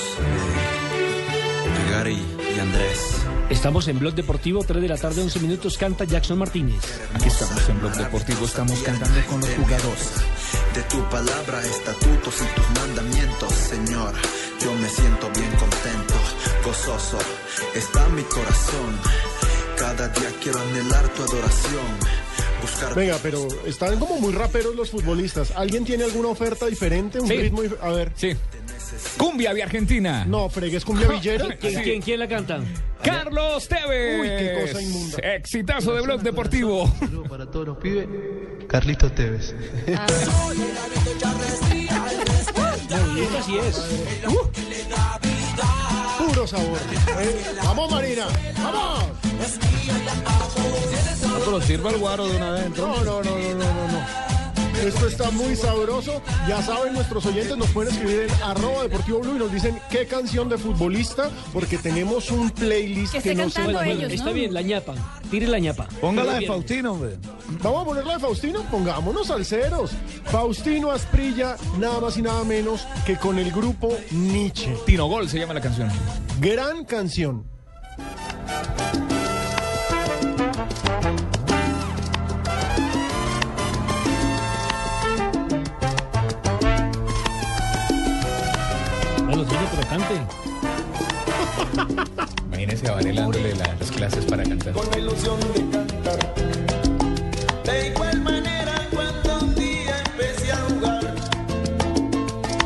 Gary y Andrés. Estamos en Blog Deportivo, 3 de la tarde, 11 minutos, canta Jackson Martínez. Aquí estamos en Blog Deportivo, estamos cantando con los jugadores. De tu palabra, estatutos y tus mandamientos, Señor. Yo me siento bien contento, gozoso. Está mi corazón. Cada día quiero anhelar tu adoración. Buscar Venga, pero están como muy raperos los futbolistas. ¿Alguien tiene alguna oferta diferente? Un Sí. ritmo. A ver. Sí. Cumbia de Argentina. No, fregues cumbia [LAUGHS] villera. ¿Quién, quién, quién la canta? Carlos Tevez. Uy, qué cosa inmunda. Exitazo de Blog Deportivo. Para todos los pibes, Carlitos Tevez. Esta sí es. Puro sabor. Eh, Vamos, Marina. Vamos. No, pero sirva el guaro de una vez. No, no, no, no, no, no, no. Esto está muy sabroso. Ya saben, nuestros oyentes nos pueden escribir en arroba deportivo blue y nos dicen qué canción de futbolista, porque tenemos un playlist Que que, no se cantando Bueno, ellos, está ¿no? bien, la ñapa. Tire la ñapa. Póngala de. Faustino, hombre. Vamos a ponerla de Faustino, pongámonos al ceros. Faustino Asprilla, nada más y nada menos que con el grupo Nietzsche. Tino Gol se llama la canción. Gran canción. Bueno, tiene, pero cante. Imagínese a Varela dándole la- las clases para cantar. Con la ilusión de cantar. De igual manera cuando un día empecé a jugar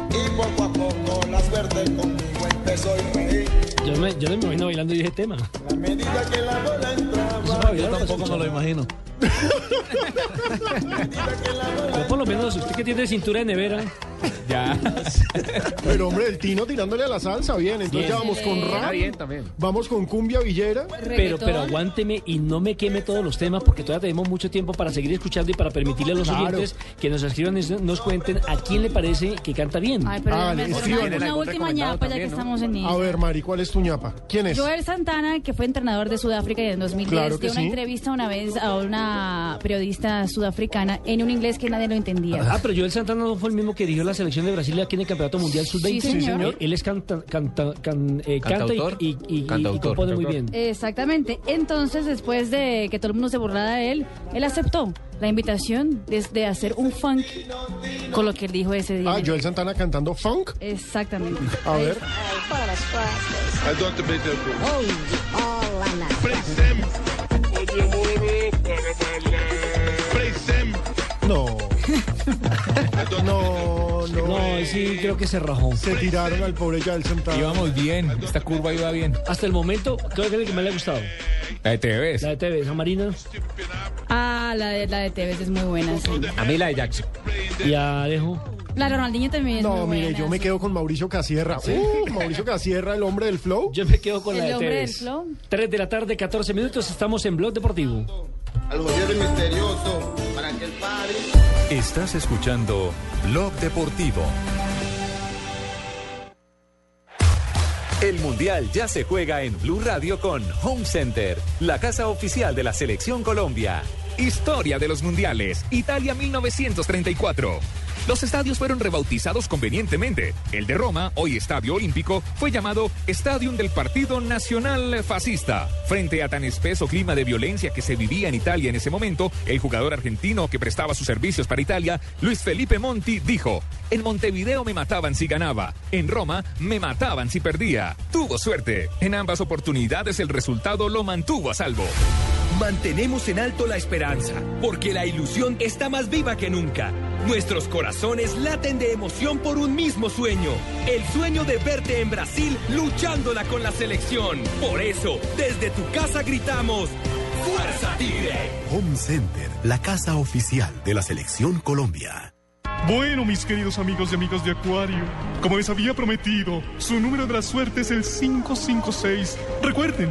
y poco a poco la suerte conmigo empezó a reír. Yo me, yo me imagino bailando ese tema. A medida que la bola entraba, bailar, Yo tampoco me lo imagino. [LAUGHS] Yo por lo menos, usted que tiene cintura de nevera. Ya. [LAUGHS] Pero hombre, el Tino tirándole a la salsa, bien. Entonces Bien. ya vamos con rap, bien también. vamos con cumbia villera. Pero, pero aguánteme y no me queme todos los temas porque todavía tenemos mucho tiempo para seguir escuchando y para permitirle a los Claro. oyentes que nos escriban y nos cuenten a quién le parece que canta bien. Ay, pero Ah, una, última ñapa ya que ¿no? estamos en A ver, Mari, ¿cuál es tu ñapa? ¿Quién es? Joel Santana, que fue entrenador de Sudáfrica y en 2010, Claro que dio una sí. entrevista una vez a una periodista sudafricana en un inglés que nadie lo entendía. Ah, pero Joel Santana no fue el mismo que dirigió la selección de Brasil aquí en el Campeonato Mundial Sub-20. Sí, señor. Eh, Él es canta, canta, can- eh, canta y, Cantautor. y, compone muy bien. Exactamente. Entonces, después de que todo el mundo se burlara de él, él aceptó la invitación de, de hacer un funk con lo que él dijo ese día. Ah, Joel Santana cantando funk. Exactamente. A ver. No. No, no. No, sí, creo que se rajó. Se tiraron al pobre Santana. Íbamos bien. Esta curva iba bien. Hasta el momento, creo que es el que más le ha gustado. La de Tevez. La de TV, San Marina. Ah, la de, la de Tevez es muy buena, sí. A mí la de Jackson. Y Alejo. La de Ronaldinho también es No, muy mire, buena. yo me quedo con Mauricio Casierra. Uh, Mauricio Casierra, el hombre del flow. Yo me quedo con El la de hombre del flow. 3 de la tarde, 14 minutos. Estamos en Blog Deportivo. Al gobierno misterioso para que el padre. Estás escuchando Blog Deportivo. El Mundial ya se juega en Blue Radio con Home Center, la casa oficial de la Selección Colombia. Historia de los mundiales. Italia 1934. Los estadios fueron rebautizados convenientemente. El de Roma, hoy Estadio Olímpico, fue llamado Stadium del Partido Nacional Fascista. Frente a tan espeso clima de violencia que se vivía en Italia en ese momento, el jugador argentino que prestaba sus servicios para Italia, Luis Felipe Monti, dijo, en Montevideo me mataban si ganaba, en Roma me mataban si perdía. Tuvo suerte. En ambas oportunidades el resultado lo mantuvo a salvo. Mantenemos en alto la esperanza, porque la ilusión está más viva que nunca. Nuestros corazones laten de emoción por un mismo sueño, el sueño de verte en Brasil luchándola con la selección. Por eso, desde tu casa gritamos, ¡Fuerza Tigre! Home Center, la casa oficial de la Selección Colombia. Bueno, mis queridos amigos y amigas de Acuario, como les había prometido, su número de la suerte es el 556. Recuerden,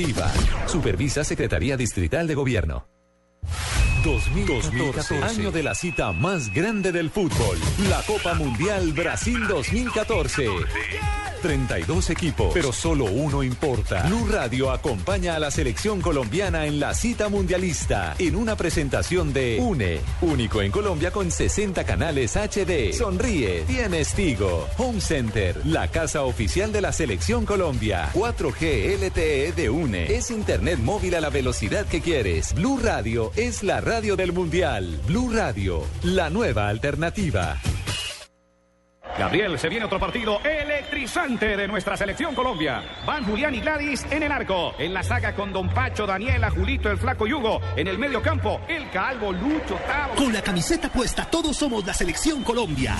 Supervisa Secretaría Distrital de Gobierno. 2014, año de la cita más grande del fútbol, la Copa Mundial Brasil 2014. 32 equipos, pero solo uno importa. Blue Radio acompaña a la selección colombiana en la cita mundialista en una presentación de UNE, único en Colombia con 60 canales HD. Sonríe, tienes Tigo. Home Center, la casa oficial de la selección Colombia. 4G LTE de UNE. Es internet móvil a la velocidad que quieres. Blue Radio es la radio del mundial. Blue Radio, la nueva alternativa. Gabriel, se viene otro partido electrizante de nuestra selección Colombia. Van Julián y Gladys en el arco. En la saga con Don Pacho, Daniela, Julito, el Flaco Yugo. En el medio campo, el Calvo, Lucho, Tavo. Con la camiseta puesta, todos somos la selección Colombia.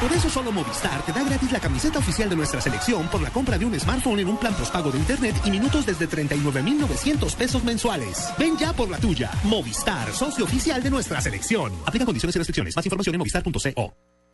Por eso solo Movistar te da gratis la camiseta oficial de nuestra selección por la compra de un smartphone en un plan postpago de internet y minutos desde 39,900 pesos mensuales. Ven ya por la tuya. Movistar, socio oficial de nuestra selección. Aplica condiciones y restricciones. Más información en movistar.co.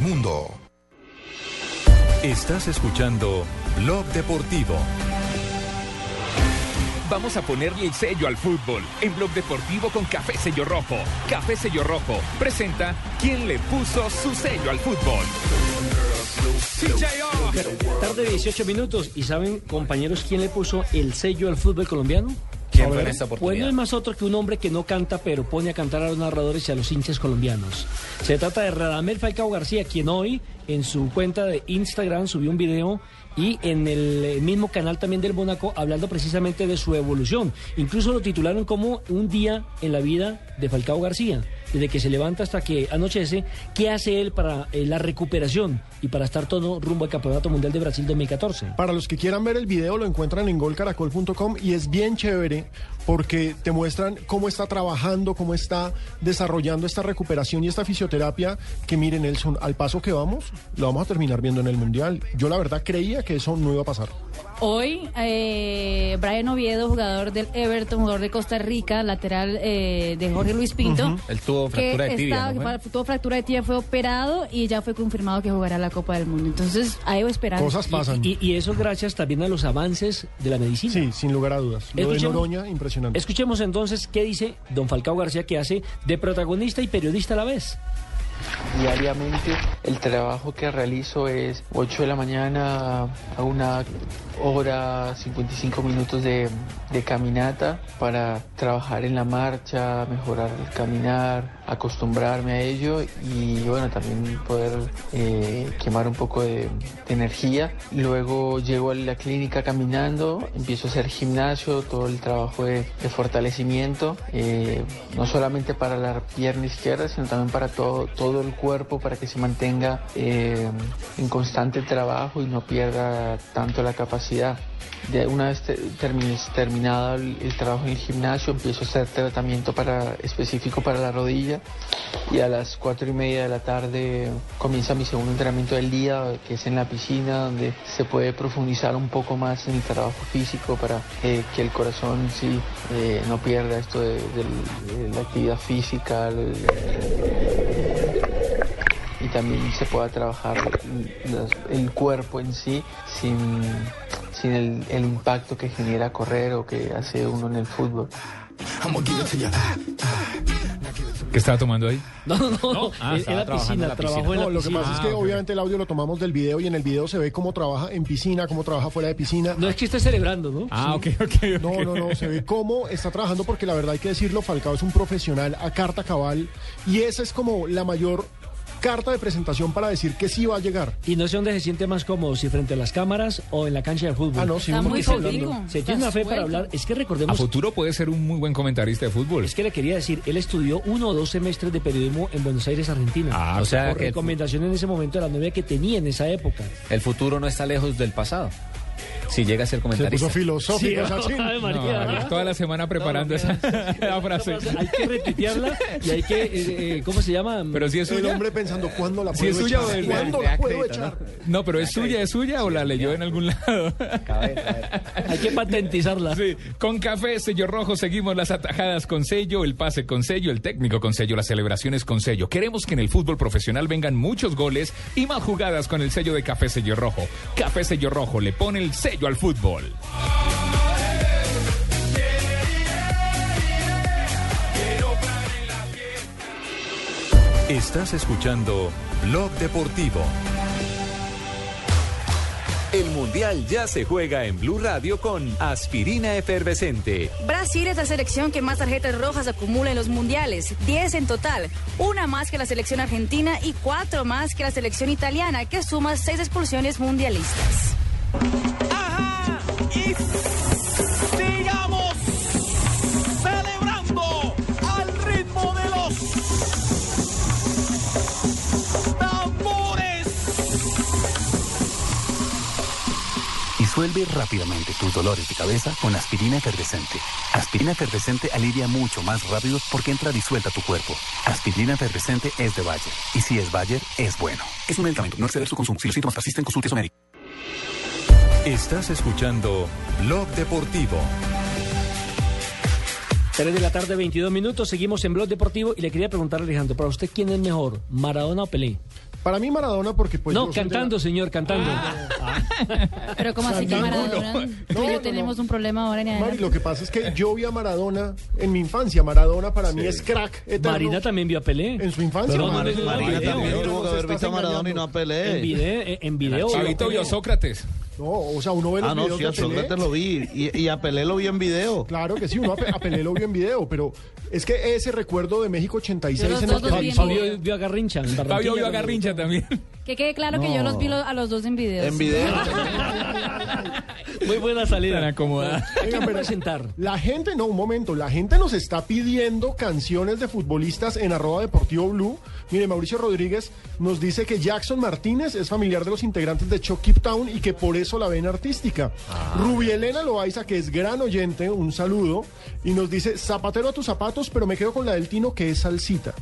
mundo. Estás escuchando Blog Deportivo. Vamos a ponerle el sello al fútbol en Blog Deportivo con Café Sello Rojo. Café Sello Rojo presenta quién le puso su sello al fútbol. Tarde 18 minutos. ¿Y saben, compañeros, quién le puso el sello al fútbol colombiano? ¿Quién fue ver, en esta Pues oportunidad? no es más otro que un hombre que no canta, pero pone a cantar a los narradores y a los hinchas colombianos. Se trata de Radamel Falcao García, quien hoy en su cuenta de Instagram subió un video y en el mismo canal también del Mónaco hablando precisamente de su evolución. Incluso lo titularon como un día en la vida de Falcao García. Desde que se levanta hasta que anochece, ¿qué hace él para eh, la recuperación y para estar todo rumbo al Campeonato Mundial de Brasil 2014? Para los que quieran ver el video lo encuentran en golcaracol.com y es bien chévere porque te muestran cómo está trabajando, cómo está desarrollando esta recuperación y esta fisioterapia que miren Nelson, al paso que vamos, lo vamos a terminar viendo en el Mundial. Yo la verdad creía que eso no iba a pasar. Hoy, eh, Brian Oviedo, jugador del Everton, jugador de Costa Rica, lateral eh, de Jorge Luis Pinto. Él tuvo que fractura de tibia. estaba- ¿no que tuvo fractura de tibia, fue operado y ya fue confirmado que jugará la Copa del Mundo. Entonces, ahí va esperando. Y, y- y eso gracias también a los avances de la medicina. Sí, sin lugar a dudas. Lo de Noroña, impresionante. Escuchemos entonces qué dice don Falcao García que hace de protagonista y periodista a la vez. Diariamente el trabajo que realizo es 8 de la mañana a una hora 55 minutos de, caminata para trabajar en la marcha, mejorar el caminar, acostumbrarme a ello y bueno, también poder eh, quemar un poco de, energía. Luego llego a la clínica caminando, empiezo a hacer gimnasio, todo el trabajo de, de fortalecimiento, eh, no solamente para la pierna izquierda, sino también para todo, todo el cuerpo, para que se mantenga eh, en constante trabajo y no pierda tanto la capacidad. De una vez te- termi- terminado el, trabajo en el gimnasio, empiezo a hacer tratamiento para, específico para la rodilla y a las cuatro y media de la tarde comienza mi segundo entrenamiento del día, que es en la piscina, donde se puede profundizar un poco más en el trabajo físico para que el corazón sí eh, no pierda esto de, la actividad física. Y también se pueda trabajar el cuerpo en sí sin, sin el, el impacto que genera correr o que hace uno en el fútbol. ¿Qué estaba tomando ahí? No, no, no. Ah, en, en la en piscina, la trabajó piscina. en la No, lo que piscina. pasa es que obviamente el audio lo tomamos del video y en el video se ve cómo trabaja en piscina, cómo trabaja fuera de piscina. No es que esté celebrando, ¿no? Ah, Sí. ok, ok, ok. No, no, no, se ve cómo está trabajando porque la verdad hay que decirlo, Falcao es un profesional a carta cabal y esa es como la mayor carta de presentación para decir que sí va a llegar. Y no sé dónde se siente más cómodo, si frente a las cámaras o en la cancha de fútbol. Ah, no, sí, Está muy. Se tiene una fe para hablar. Es que A recordemos, futuro puede ser un muy buen comentarista de fútbol. es que le quería decir, él estudió uno o dos semestres de periodismo en Buenos Aires, Argentina. Ah, O sea por que recomendación en ese momento de la novia que tenía en esa época. el futuro no está lejos del pasado. Si llega a ser Se comentarista. puso filosófico. No, toda la semana preparando esa [LAUGHS] esa frase. Hay que retuitearla y hay que, eh, eh, ¿cómo se llama? Pero si es El suya. hombre pensando, ¿cuándo la Si puedo es suya echar? ¿Cuándo la puedo echar? No, pero es suya, es suya o la leyó en algún lado. Hay que patentizarla. Sí, con café, sello rojo, seguimos las atajadas con sello, el pase con sello, el técnico con sello, las celebraciones con sello. Queremos que en el fútbol profesional vengan muchos goles y más jugadas con el sello de café sello rojo. Café sello rojo le pone el sello al fútbol. Estás escuchando Blog Deportivo. El Mundial ya se juega en Blue Radio con Aspirina Efervescente. Brasil es la selección que más tarjetas rojas acumula en los mundiales, 10 en total, una más que la selección argentina y cuatro más que la selección italiana, que suma seis expulsiones mundialistas. Y sigamos celebrando al ritmo de los tambores. Disuelve rápidamente tus dolores de cabeza con aspirina efervescente. Aspirina efervescente alivia mucho más rápido porque entra disuelta a tu cuerpo. Aspirina efervescente es de Bayer. Y si es Bayer, es bueno. Es un medicamento. No exceder su consumo. Si los síntomas persisten, consulte a su médico. Estás escuchando Blog Deportivo. 3 de la tarde, 22 minutos. Seguimos en Blog Deportivo y le quería preguntar a Alejandro, ¿para usted quién es mejor, Maradona o Pelé? Para mí Maradona porque pues no, cantando, señor, cantando. [LAUGHS] Pero como así que Maradona, no. tú y No, yo no, tenemos un problema ahora en Mari, adelante. lo que pasa es que yo vi a Maradona en mi infancia. Maradona para mí es crack eterno. Marina también vio a Pelé. En su infancia. Pero Marina Marina también tuvo que haber visto a Maradona y no a En Pelé. video, eh, en video. Chavito vio a Sócrates. No, o sea, uno ve los Ah, no, videos sí, de a Pelé. Sócrates lo vi. Y, y a Pelé lo vi en video. Claro que sí, uno a, Pe- a Pelé lo vio en video, pero es que ese recuerdo de México 86 Yo los en el vi en Fabio vio a Garrincha. Fabio vio a Garrincha también. Que quede claro que yo los vi lo- a los dos en videos. En video. [LAUGHS] [LAUGHS] Muy buena salida. Tan acomodada. Presentar. La gente, no, un momento, la gente nos está pidiendo canciones de futbolistas en arroba deportivo blue. Mire, Mauricio Rodríguez nos dice que Jackson Martínez es familiar de los integrantes de Keep Town y que por eso la ven artística. Ruby Elena Loaiza, que es gran oyente, un saludo, y nos dice, zapatero a tus zapatos, pero me quedo con la del Tino, que es salsita.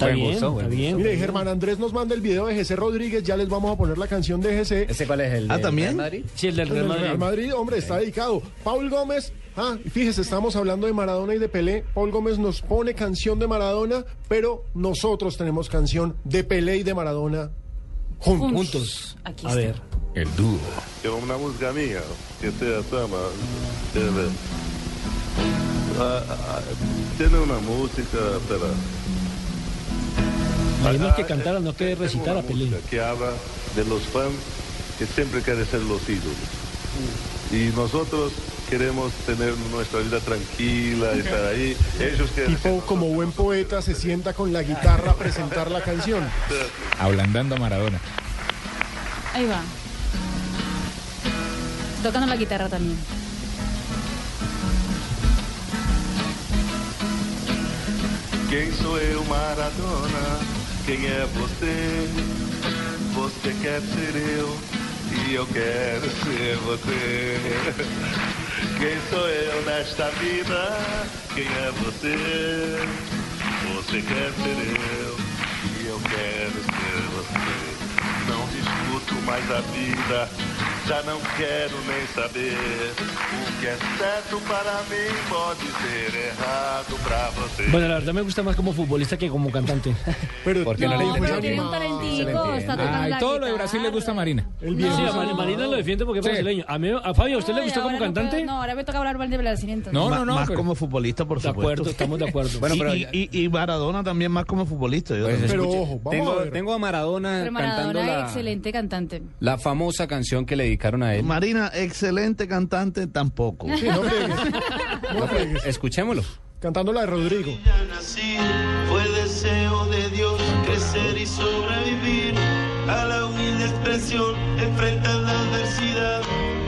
Está Buen bien, gusto, está bien. Mire, Germán Andrés nos manda el video de GC Rodríguez, ya les vamos a poner la canción de GC. ¿Ese cuál es el Ah, de ¿también? Real Madrid? Sí, el del El Real Madrid. Real Madrid, hombre, está dedicado. Paul Gómez, ah, y fíjese, estamos hablando de Maradona y de Pelé. Paul Gómez nos pone canción de Maradona, pero nosotros tenemos canción de Pelé y de Maradona juntos. Juntos. Aquí A está. ver. El dúo. Es una música mía que se llama eh, ah, ah, tiene una música pero Tenemos que cantar, no que recitar a Pelé. que habla de los fans que siempre quieren ser los ídolos y nosotros queremos tener nuestra vida tranquila, estar ahí. Ellos quieren... Tipo, como buen poeta, se sienta con la guitarra a presentar la canción. Ablandando a Maradona. Ahí va. Tocando la guitarra también. Quem sou eu, Maradona? Quem é você? Você quer ser eu e eu quero ser você. Quem sou eu nesta vida? Quem é você? Você quer ser eu e eu quero ser você. Não discuto mais a vida, já não quero nem saber. O que é certo para mim pode ser errado para você. Bueno, la verdad me gusta más como futbolista que como cantante. [LAUGHS] Pero ¿Por qué no, No, le pero tiene un talentico, está tocando Ay, la todo lo de. Brasil le gusta a Marina. El Sí, a Mar- Marina lo defiende porque es Sí. brasileño. A, mí, a Fabio, ¿a usted le Ay, gustó como ahora no cantante? puedo- no, ahora me toca hablar mal de Brasil entonces. No, no, no. más pero- como futbolista, por De supuesto. acuerdo, estamos de acuerdo. Bueno, y, pero y- ya- y- y Maradona también más como futbolista. yo Pues también. Pero ojo, vamos tengo, a ver. tengo a Maradona, Pero cantando Maradona, la, excelente cantante. la famosa canción que le dedicaron a él. Marina, excelente cantante, tampoco. Sí, no friegues. [LAUGHS] No friegues. Escuchémoslo. Cantando la de Rodrigo. Ya nací, fue deseo de Dios crecer y sobrevivir a la humilde expresión, enfrentar la adversidad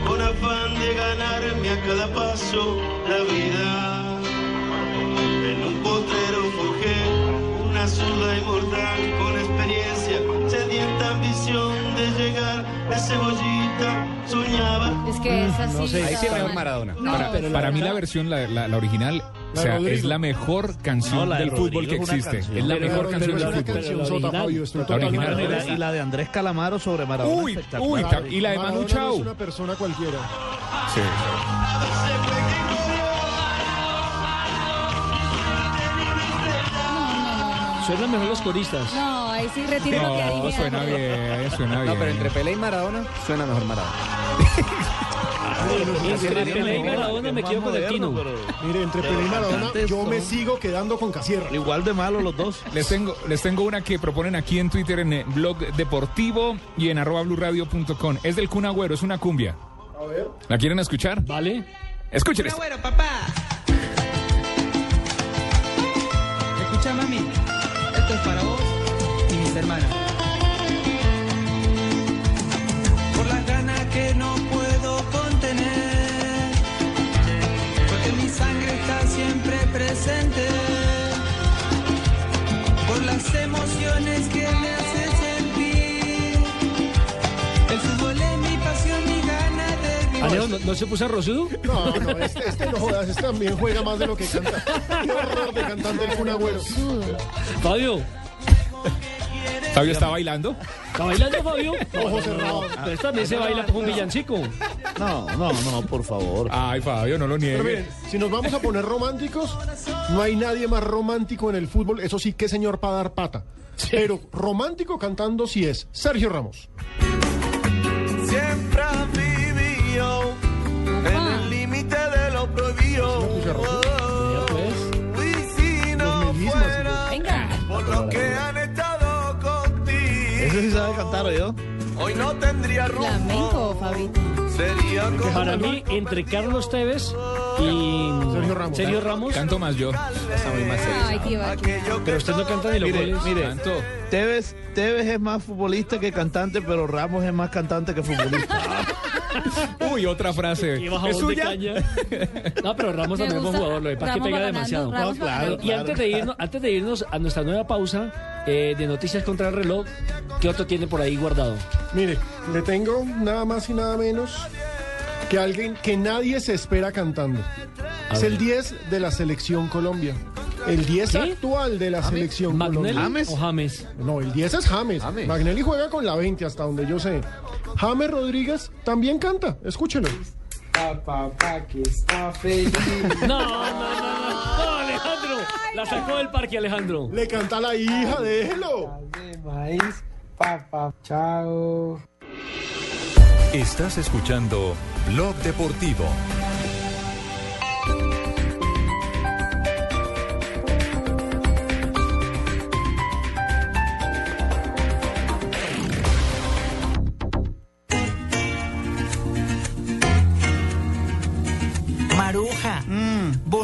con afán de ganarme a cada paso la vida. En un potrero forjé una zurda inmortal con cebollita, soñaba. Es que es así. Ahí sí mejor. Maradona. No, Para, pero la para mí verdad- la versión, la, la- la original, o La sea, Rodrigo. es la mejor canción No, la de del fútbol que Rodrigo es una existe. canción. Es la Pero- mejor pero- canción pero del fútbol. canción Canción sota, original. Fabio, estoy La totalmente original. y, de la, acuerdo. y la de Andrés Calamaro sobre Maradona. Uy, espectacular. uy, y la de Manu Maradona no Chao. es una persona cualquiera. Sí. Suenan mejor los coristas. No, ahí sí retiro lo que No, dije. suena bien, suena bien. No, pero entre Pelé y Maradona suena mejor Maradona. Entre Pelé y Maradona me quedo con el Tino. pero Mire, entre Pelé y Maradona, yo me sigo quedando con Casierra. Igual de malos los dos. Les tengo, les tengo una que proponen aquí en Twitter, en el blog deportivo y en arroba blurradio.com. Es del Kun Agüero, es una cumbia. A ver. ¿La quieren escuchar? ¿Vale? Escuchen esto. Bueno, papá. Escucha, mami. Para vos y mis hermanas. Por las ganas que no puedo contener. Porque mi sangre está siempre presente. Por las emociones ¿no, no se puso rosudo? No, no, este, este no jodas, este también juega más de lo que canta. Qué horror de cantante el Agüero. Fabio, Fabio está bailando. ¿está bailando Fabio? Ojos cerrados. Pero esta también se baila con un villancico. No, no, no, por favor. Ay, Fabio, no lo Pero niegue. miren, si nos vamos a poner románticos, no hay nadie más romántico en el fútbol. Eso sí, qué señor para dar pata. Pero romántico cantando sí es Sergio Ramos. Sí sabe cantar, yo. hoy no tendría Flamenco, rumbo. Fabito. Sería como Para mí, entre Carlos Tevez y Sergio Ramos. Sergio Ramos, Canto más yo. Ay, qué va. pero usted no canta ni los Mire, goles. mire, Canto. Tevez, Tevez es más futbolista que cantante, pero Ramos es más cantante que futbolista. [LAUGHS] [LAUGHS] Uy, otra frase. ¿Es de suya? No, pero Ramos también es buen jugador, lo que Ramos pega demasiado. Ramos No, va claro. Y antes de irnos, antes de irnos a nuestra nueva pausa eh, de noticias contra el reloj, ¿qué otro tiene por ahí guardado? Mire, le tengo nada más y nada menos que alguien que nadie se espera cantando. A es ver. el 10 de la selección Colombia. El 10 ¿Qué? actual de la selección ¿Magnelli Colombia. o James? No, el 10 es James. James. Magnelli juega con la 20 hasta donde yo sé. James Rodríguez también canta. Escúchelo. Papá que está feliz. [LAUGHS] No, no, no, no, no, Alejandro. La sacó del parque, Alejandro. Le canta a la hija, déjelo. Maíz, papá, chao. Estás escuchando Blog Deportivo.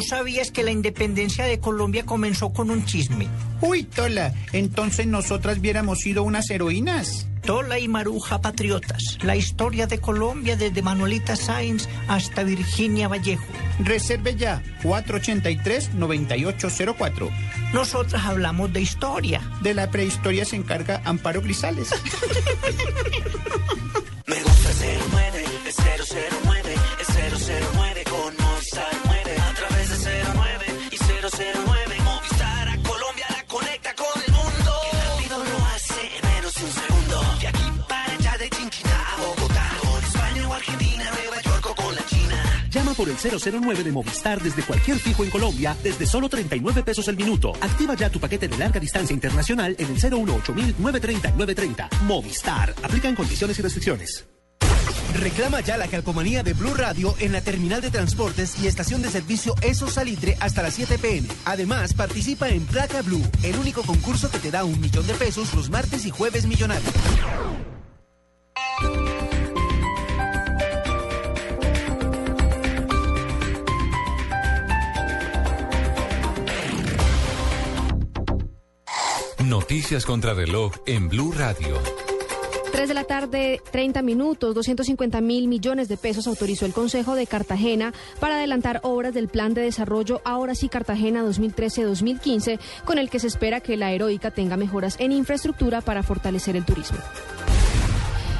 Sabías que la independencia de Colombia comenzó con un chisme? Uy, Tola, entonces nosotras hubiéramos sido unas heroínas. Tola y Maruja Patriotas, la historia de Colombia desde Manuelita Sáenz hasta Virginia Vallejo. Reserve ya, 483-9804. Nosotras hablamos de historia. De la prehistoria se encarga Amparo Grisales. [LAUGHS] Me gusta 09, es 009, es 009 por el 009 de Movistar desde cualquier fijo en Colombia desde solo 39 pesos el minuto. Activa ya tu paquete de larga distancia internacional en el 018 930 930. Movistar. Aplican condiciones y restricciones. Reclama ya la calcomanía de Blue Radio en la terminal de transportes y estación de servicio Eso Salitre hasta las 7 pm. Además, participa en Placa Blue, el único concurso que te da un millón de pesos los martes y jueves millonarios. Noticias contra reloj en Blue Radio. 3 de la tarde, 30 minutos, 250 mil millones de pesos autorizó el Consejo de Cartagena para adelantar obras del Plan de Desarrollo Ahora sí Cartagena 2013-2015, con el que se espera que la heroica tenga mejoras en infraestructura para fortalecer el turismo.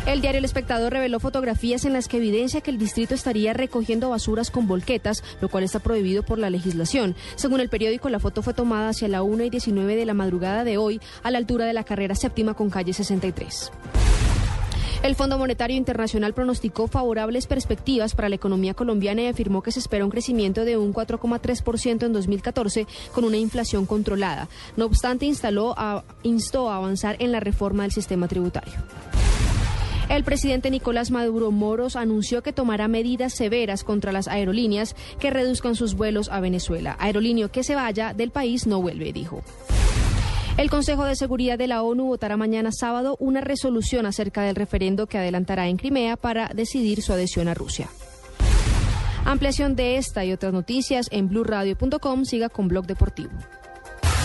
El diario El Espectador reveló fotografías en las que evidencia que el distrito estaría recogiendo basuras con volquetas, lo cual está prohibido por la legislación. Según el periódico, la foto fue tomada hacia la 1 y 19 de la madrugada de hoy, a la altura de la carrera séptima con calle 63. El Fondo Monetario Internacional pronosticó favorables perspectivas para la economía colombiana y afirmó que se espera un crecimiento de un 4,3% en 2014 con una inflación controlada. No obstante, instó a avanzar en la reforma del sistema tributario. El presidente Nicolás Maduro Moros anunció que tomará medidas severas contra las aerolíneas que reduzcan sus vuelos a Venezuela. Aerolíneo que se vaya del país no vuelve, dijo. El Consejo de Seguridad de la ONU votará mañana sábado una resolución acerca del referendo que adelantará en Crimea para decidir su adhesión a Rusia. Ampliación de esta y otras noticias en blurradio.com. Siga con Blog Deportivo.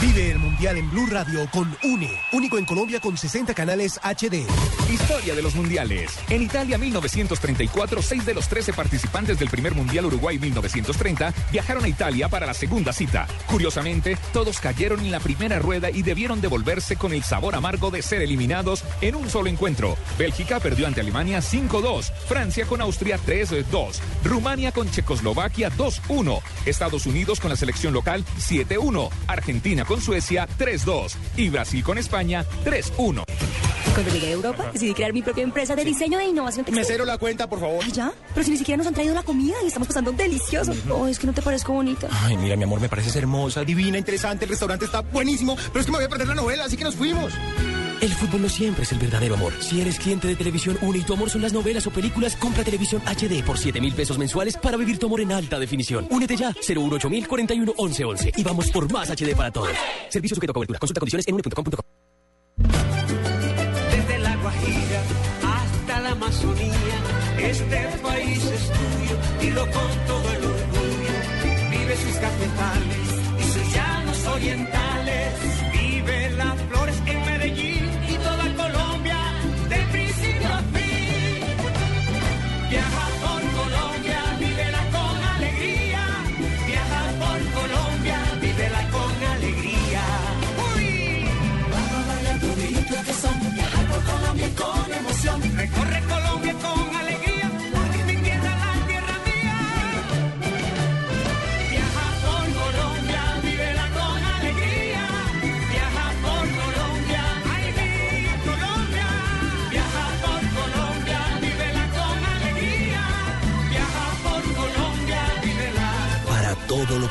Vive el Mundial en Blue Radio con UNE, único en Colombia con 60 canales HD. Historia de los mundiales. En Italia 1934, seis de los 13 participantes del primer Mundial Uruguay 1930 viajaron a Italia para la segunda cita. Curiosamente, todos cayeron en la primera rueda y debieron devolverse con el sabor amargo de ser eliminados en un solo encuentro. Bélgica perdió ante Alemania 5-2, Francia con Austria 3-2, Rumania con Checoslovaquia 2-1, Estados Unidos con la selección local 7-1, Argentina con Suecia 3-2 y Brasil con España 3-1. Cuando llegué a Europa, decidí crear mi propia empresa de diseño e innovación textil. Mesero, la cuenta, por favor. ¿Ah, ya? Pero si ni siquiera nos han traído la comida y estamos pasando delicioso. Oh, es que no te parezco bonita. Ay, mira, mi amor, me pareces hermosa, divina, interesante. El restaurante está buenísimo, pero es que me voy a perder la novela, así que nos fuimos. El fútbol no siempre es el verdadero amor. Si eres cliente de Televisión 1 y tu amor son las novelas o películas, compra Televisión HD por 7 mil pesos mensuales para vivir tu amor en alta definición. Únete ya, 018 041 1111 y vamos por más HD para todos. Servicio sujeto a cobertura. Consulta condiciones en 1.com.co. este país es tuyo, dilo con todo el orgullo. Vive sus cafetales y sus llanos orientales.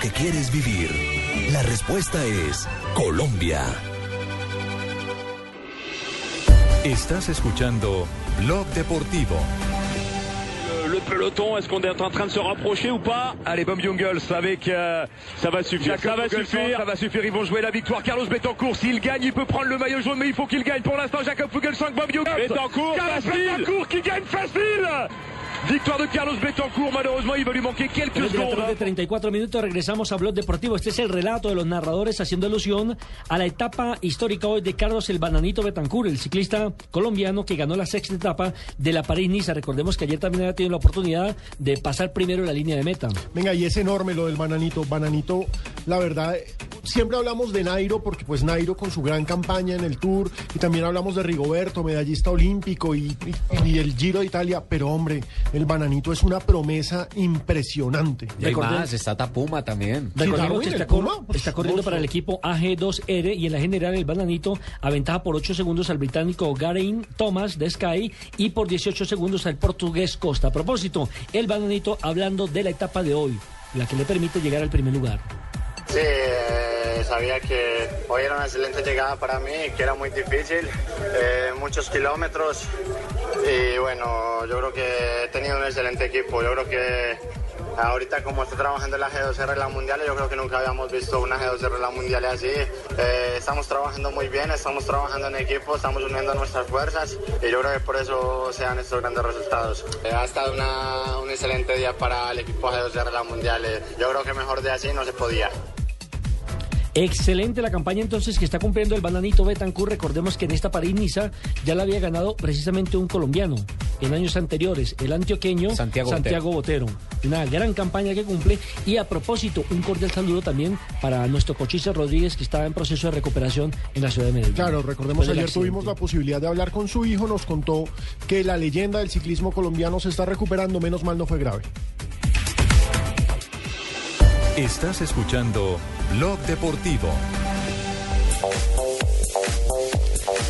Que quieres vivir, la respuesta es Colombia. Estás escuchando Blog Deportivo. Le peloton, est-ce qu'on est en train de se rapprocher ou pas? Allez, Bob Jungels avec... euh, ça va suffire, ça va suffire, ça va suffire, ils vont jouer la victoire. Carlos Betancourt, s'il gagne, il peut prendre le maillot jaune, mais il faut qu'il gagne. Pour l'instant, Jacob Fugelsang, Bob Jungels. Betancourt, facile. Betancourt qui gagne facile Victoire de Carlos Betancourt, malheureusement il va lui manquer quelques 3 de la secondes. tarde, 34 minutos, regresamos a Blog Deportivo. Este es el relato de los narradores haciendo alusión a la etapa histórica hoy de Carlos el Bananito Betancourt, el ciclista colombiano que ganó la sexta etapa de la París-Niza. Recordemos que ayer también había tenido la oportunidad de pasar primero la línea de meta. Venga, y es enorme lo del Bananito. Bananito, la verdad, siempre hablamos de Nairo, porque pues Nairo con su gran campaña en el Tour, y también hablamos de Rigoberto, medallista olímpico, y, y- y el Giro de Italia, pero hombre, el Bananito es una promesa impresionante. Y hay más, está Tapuma también. Recordemos que está, cor- Puma, por está corriendo para el equipo AG2R y en la general el bananito aventaja por 8 segundos al británico Garain Thomas de Sky y por 18 segundos al portugués Costa. A propósito, el bananito hablando de la etapa de hoy, la que le permite llegar al primer lugar. Sí, eh, sabía que hoy era una excelente llegada para mí, que era muy difícil, eh, muchos kilómetros y bueno, yo creo que he tenido un excelente equipo. Yo creo que ahorita como estoy trabajando la G2R en la Mundial, yo creo que nunca habíamos visto una G2R en la Mundial así. Eh, estamos trabajando muy bien, estamos trabajando en equipo, estamos uniendo nuestras fuerzas y yo creo que por eso se dan estos grandes resultados. Eh, ha estado un excelente día para el equipo G2R en la Mundial. eh, yo creo que mejor de así no se podía. Excelente la campaña entonces que está cumpliendo el bananito Betancourt. Recordemos que en esta París-Niza ya la había ganado precisamente un colombiano en años anteriores, el antioqueño Santiago Botero. Una gran campaña que cumple. Y a propósito, un cordial saludo también para nuestro cochista Rodríguez que está en proceso de recuperación en la ciudad de Medellín. Claro, recordemos ayer accidente. tuvimos la posibilidad de hablar con su hijo, nos contó que la leyenda del ciclismo colombiano se está recuperando, menos mal no fue grave. Estás escuchando Blog Deportivo.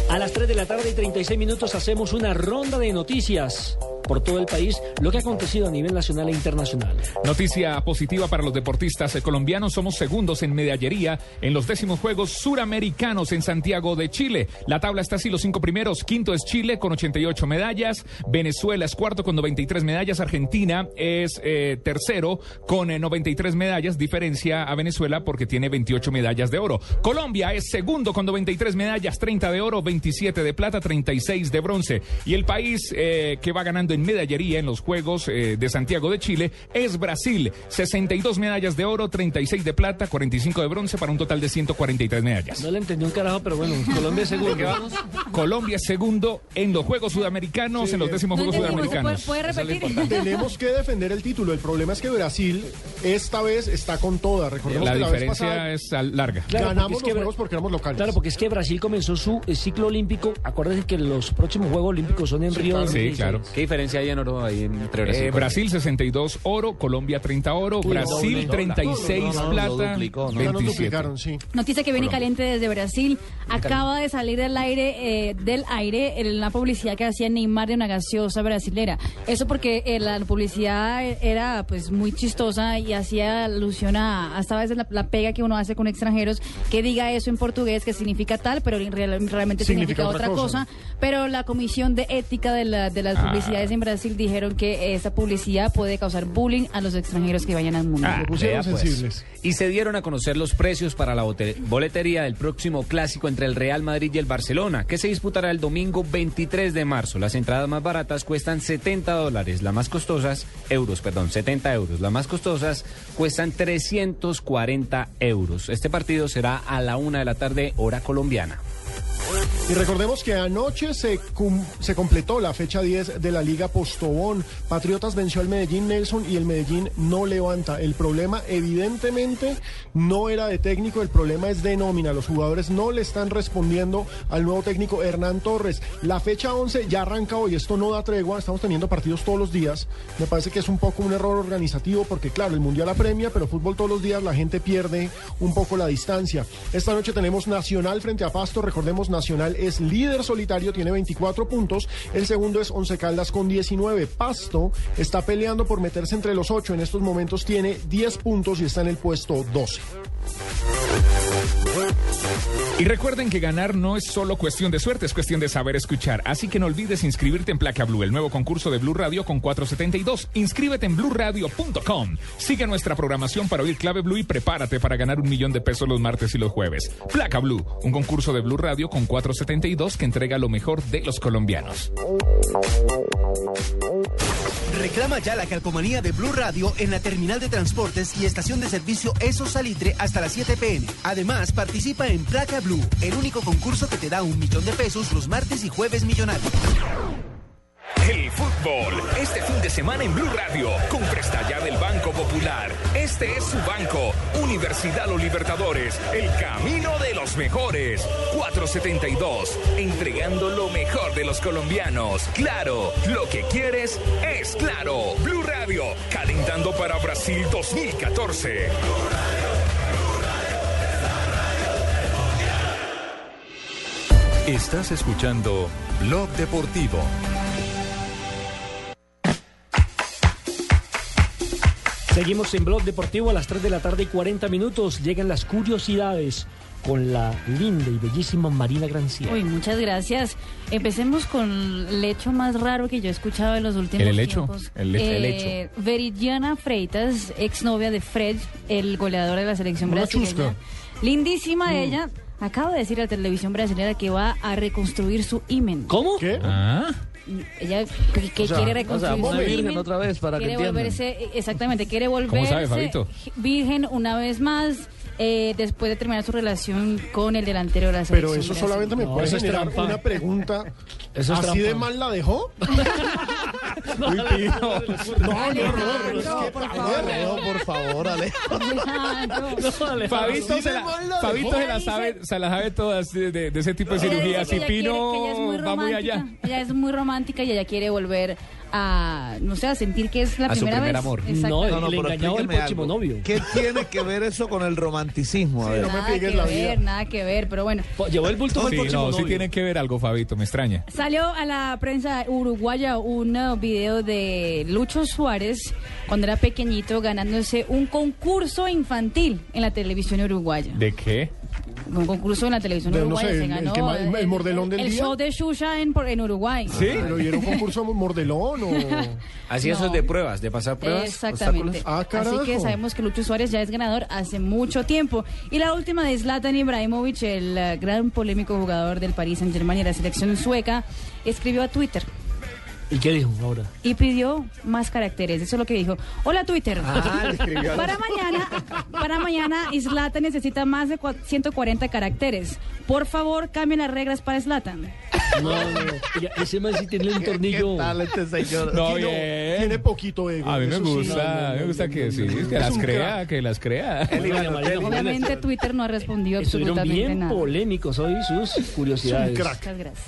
A las 3 de la tarde y 36 minutos hacemos una ronda de noticias por todo el país, lo que ha acontecido a nivel nacional e internacional. Noticia positiva para los deportistas colombianos. Somos segundos en medallería en los décimos Juegos Suramericanos en Santiago de Chile. La tabla está así, los cinco primeros. Quinto es Chile con 88 medallas. Venezuela es cuarto con 93 medallas. Argentina es eh, tercero con eh, 93 medallas. Diferencia a Venezuela porque tiene 28 medallas de oro. Colombia es segundo con 93 medallas. 30 de oro, 27 de plata, 36 de bronce. Y el país eh, que va ganando en medallería en los Juegos eh, de Santiago de Chile es Brasil. 62 medallas de oro, 36 de plata, 45 de bronce para un total de 143 medallas. No le entendí un carajo, pero bueno, Colombia es segundo. ¿Qué vamos? Colombia es segundo en los Juegos Sudamericanos, en los décimos No Juegos entendimos, ¿se Sudamericanos. puede- repetir? Tenemos que defender el título. El problema es que Brasil esta vez está con toda. Recordemos La que la vez diferencia pasada es larga. Claro, ganamos porque es los que- juegos porque éramos locales. Claro, porque es que Brasil comenzó su eh, ciclo olímpico. Acuérdense que los próximos Juegos Olímpicos son en Río. Sí, claro. ¿Qué diferencia hay en oro ahí entre Brasil? Eh, Brasil 62 oro, Colombia 30 oro, Uy, Brasil doble. 36 No, no, no, plata, duplicó, ¿no? Ya nos 27. duplicaron, sí. Noticia que viene Colombia. caliente desde Brasil. Acaba de salir del aire, eh, del aire en la publicidad que hacía Neymar de una gaseosa brasilera. Eso porque eh, la publicidad era pues muy chistosa y hacía alusión a hasta a veces la, la pega que uno hace con extranjeros que diga eso en portugués que significa tal, pero en real- realmente significa, Significa otra otra cosa. cosa. Pero la comisión de ética de, la- de las Ah. publicidades en Brasil dijeron que esa publicidad puede causar bullying a los extranjeros que vayan al mundo. Ah, pusieron pues. sensibles. Y se dieron a conocer los precios para la boletería del próximo clásico entre el Real Madrid y el Barcelona, que se disputará el domingo 23 de marzo. Las entradas más baratas cuestan 70 dólares, las más costosas, euros, perdón, 70 euros. Las más costosas cuestan 340 euros. Este partido será a la una de la tarde, hora colombiana. Y recordemos que anoche se, se completó la fecha 10 de la Liga Postobón. Patriotas venció al Medellín Nelson y el Medellín no levanta. El problema evidentemente no era de técnico, el problema es de nómina. Los jugadores no le están respondiendo al nuevo técnico Hernán Torres. La fecha 11 ya arranca hoy, esto no da tregua, estamos teniendo partidos todos los días. Me parece que es un poco un error organizativo porque claro, el Mundial apremia, pero fútbol todos los días la gente pierde un poco la distancia. Esta noche tenemos Nacional frente a Pasto, recordemos Nacional es líder solitario, tiene 24 puntos, el segundo es Once Caldas con 19. Pasto está peleando por meterse entre los 8, en estos momentos tiene 10 puntos y está en el puesto 12. Y recuerden que ganar no es solo cuestión de suerte, es cuestión de saber escuchar. Así que no olvides inscribirte en Placa Blue, el nuevo concurso de Blue Radio con 472. Inscríbete en bluradio.com. Sigue nuestra programación para oír Clave Blue y prepárate para ganar un millón de pesos los martes y los jueves. Placa Blue, un concurso de Blue Radio con 472 que entrega lo mejor de los colombianos. Reclama ya la calcomanía de Blue Radio en la terminal de transportes y estación de servicio Eso Salitre hasta las 7 pm. Además, participa en Placa Blue, el único concurso que te da un millón de pesos los martes y jueves millonarios. El fútbol, este fin de semana en Blue Radio, con presta ya del Banco Popular. Este es su banco, Universidad Los Libertadores, el camino de los mejores. 472, entregando lo mejor de los colombianos. Claro, lo que quieres es claro. Blue Radio, calentando para Brasil 2014. Estás escuchando Blog Deportivo. Seguimos en Blog Deportivo a las 3 de la tarde y 40 minutos. Llegan las curiosidades con la linda y bellísima Marina Granciera. Uy, muchas gracias. Empecemos con el hecho más raro que yo he escuchado en los últimos ¿El helecho? tiempos. El hecho. El Eh, Veridiana Freitas, exnovia de Fred, el goleador de la selección Una brasileña. chusca. Lindísima Mm. ella. Acaba de decir a la televisión brasileña que va a reconstruir su imen. ¿Cómo? ¿Qué? Ah. Ella que, que O sea, quiere o sea, reconstruir una su virgen otra vez, para que quiere entiendan. volverse, exactamente, quiere volverse ¿Cómo sabe, virgen una vez más eh, después de terminar su relación con el delantero de la Pero selección. eso brasileña. solamente me No, puede eso es generar trampa. una pregunta. Eso es ¿Así de mal la dejó? No, Uy, no, tío. no, no, no, No, no, no, pero es que, por favor, ver, no, por favor, Ale. Alejandro. no, Alejandro. Fabito, se la, Fabito se la sabe, se la sabe todas de, de- de ese tipo de cirugías. quiere- Pino va muy allá. Ella es muy romántica y ella quiere volver a, no sé, a sentir que es la A su primera primer vez. amor. No, No, no, le pero explíqueme próximo algo. novio. ¿Qué tiene que ver eso con el romanticismo? A ver. no me nada que la ver, vida. nada que ver, pero bueno. Po- Llevó el bulto al Sí, próximo no, sí novio. tienen que ver algo, Fabito, me extraña. Salió a la prensa uruguaya un uh, video de Lucho Suárez cuando era pequeñito ganándose un concurso infantil en la televisión uruguaya. ¿De qué? Un concurso en la televisión no uruguaya sé, se el- el ganó. que el- el mordelón del el día. show de Xuxa en, por- en Uruguay. ¿Sí? ¿Pero y era un concurso mordelón o...? [LAUGHS] Así No. esos de pruebas, de pasar pruebas. Exactamente. Ah, Así que sabemos que Lucho Suárez ya es ganador hace mucho tiempo. Y la última de Zlatan Ibrahimovic, el eh, gran polémico jugador del Paris Saint Germain y la selección sueca, escribió a Twitter ¿Y qué dijo ahora? y pidió más caracteres. Eso es lo que dijo. Hola Twitter. Ah, [LAUGHS] para mañana, para mañana Zlatan necesita más de cua- 140 caracteres. Por favor, cambien las reglas para Zlatan. No, no, ese man sí tiene un [LAUGHS] tornillo. ¿Qué tal este señor? No, Tiene- bien. Tiene poquito ego. A mí me sí. gusta, me gusta que sí, que las crea, crack. que las crea. Obviamente Twitter no ha respondido Estuvieron absolutamente bien nada. polémicos hoy sus curiosidades. crack. Muchas gracias.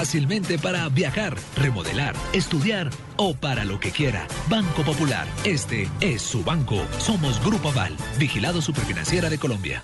para viajar, remodelar, estudiar o para lo que quiera. Banco Popular. Este es su banco. Somos Grupo Aval. Vigilado Superfinanciera de Colombia.